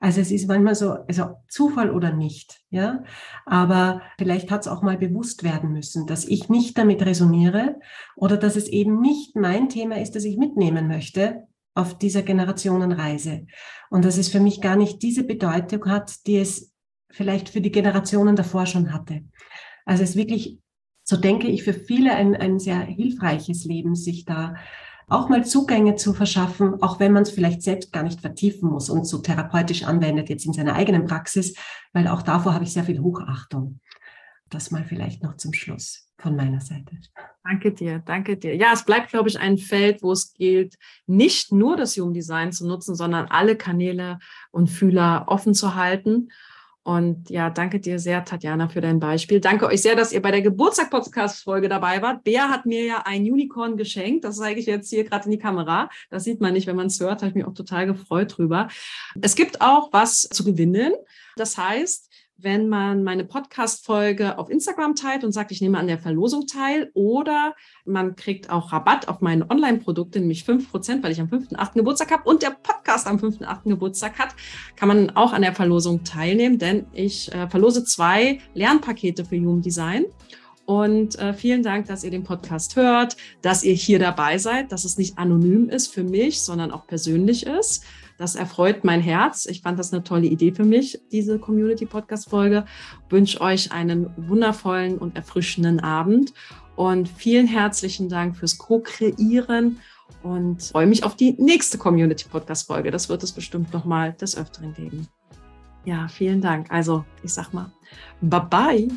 Also es ist manchmal so, also Zufall oder nicht, ja. Aber vielleicht hat es auch mal bewusst werden müssen, dass ich nicht damit resoniere oder dass es eben nicht mein Thema ist, das ich mitnehmen möchte auf dieser Generationenreise. Und dass es für mich gar nicht diese Bedeutung hat, die es vielleicht für die Generationen davor schon hatte. Also es ist wirklich, so denke ich, für viele ein, ein sehr hilfreiches Leben, sich da auch mal Zugänge zu verschaffen, auch wenn man es vielleicht selbst gar nicht vertiefen muss und so therapeutisch anwendet jetzt in seiner eigenen Praxis, weil auch davor habe ich sehr viel Hochachtung. Das mal vielleicht noch zum Schluss von meiner Seite. Danke dir, danke dir. Ja, es bleibt, glaube ich, ein Feld, wo es gilt, nicht nur das Human Design zu nutzen, sondern alle Kanäle und Fühler offen zu halten und ja, danke dir sehr, Tatjana, für dein Beispiel. Danke euch sehr, dass ihr bei der Geburtstag-Podcast-Folge dabei wart. Bea hat mir ja ein Unicorn geschenkt. Das zeige ich jetzt hier gerade in die Kamera. Das sieht man nicht, wenn man es hört. Habe ich mich auch total gefreut drüber. Es gibt auch was zu gewinnen. Das heißt, wenn man meine Podcast-Folge auf Instagram teilt und sagt, ich nehme an der Verlosung teil oder man kriegt auch Rabatt auf meine Online-Produkte, nämlich fünf Prozent, weil ich am 5.8. Geburtstag habe und der Podcast am 5.8. Geburtstag hat, kann man auch an der Verlosung teilnehmen, denn ich äh, verlose zwei Lernpakete für Human Design. Und äh, vielen Dank, dass ihr den Podcast hört, dass ihr hier dabei seid, dass es nicht anonym ist für mich, sondern auch persönlich ist. Das erfreut mein Herz. Ich fand das eine tolle Idee für mich, diese Community-Podcast-Folge. Wünsche euch einen wundervollen und erfrischenden Abend und vielen herzlichen Dank fürs Co-Kreieren und freue mich auf die nächste Community-Podcast-Folge. Das wird es bestimmt nochmal des Öfteren geben. Ja, vielen Dank. Also, ich sag mal, bye bye.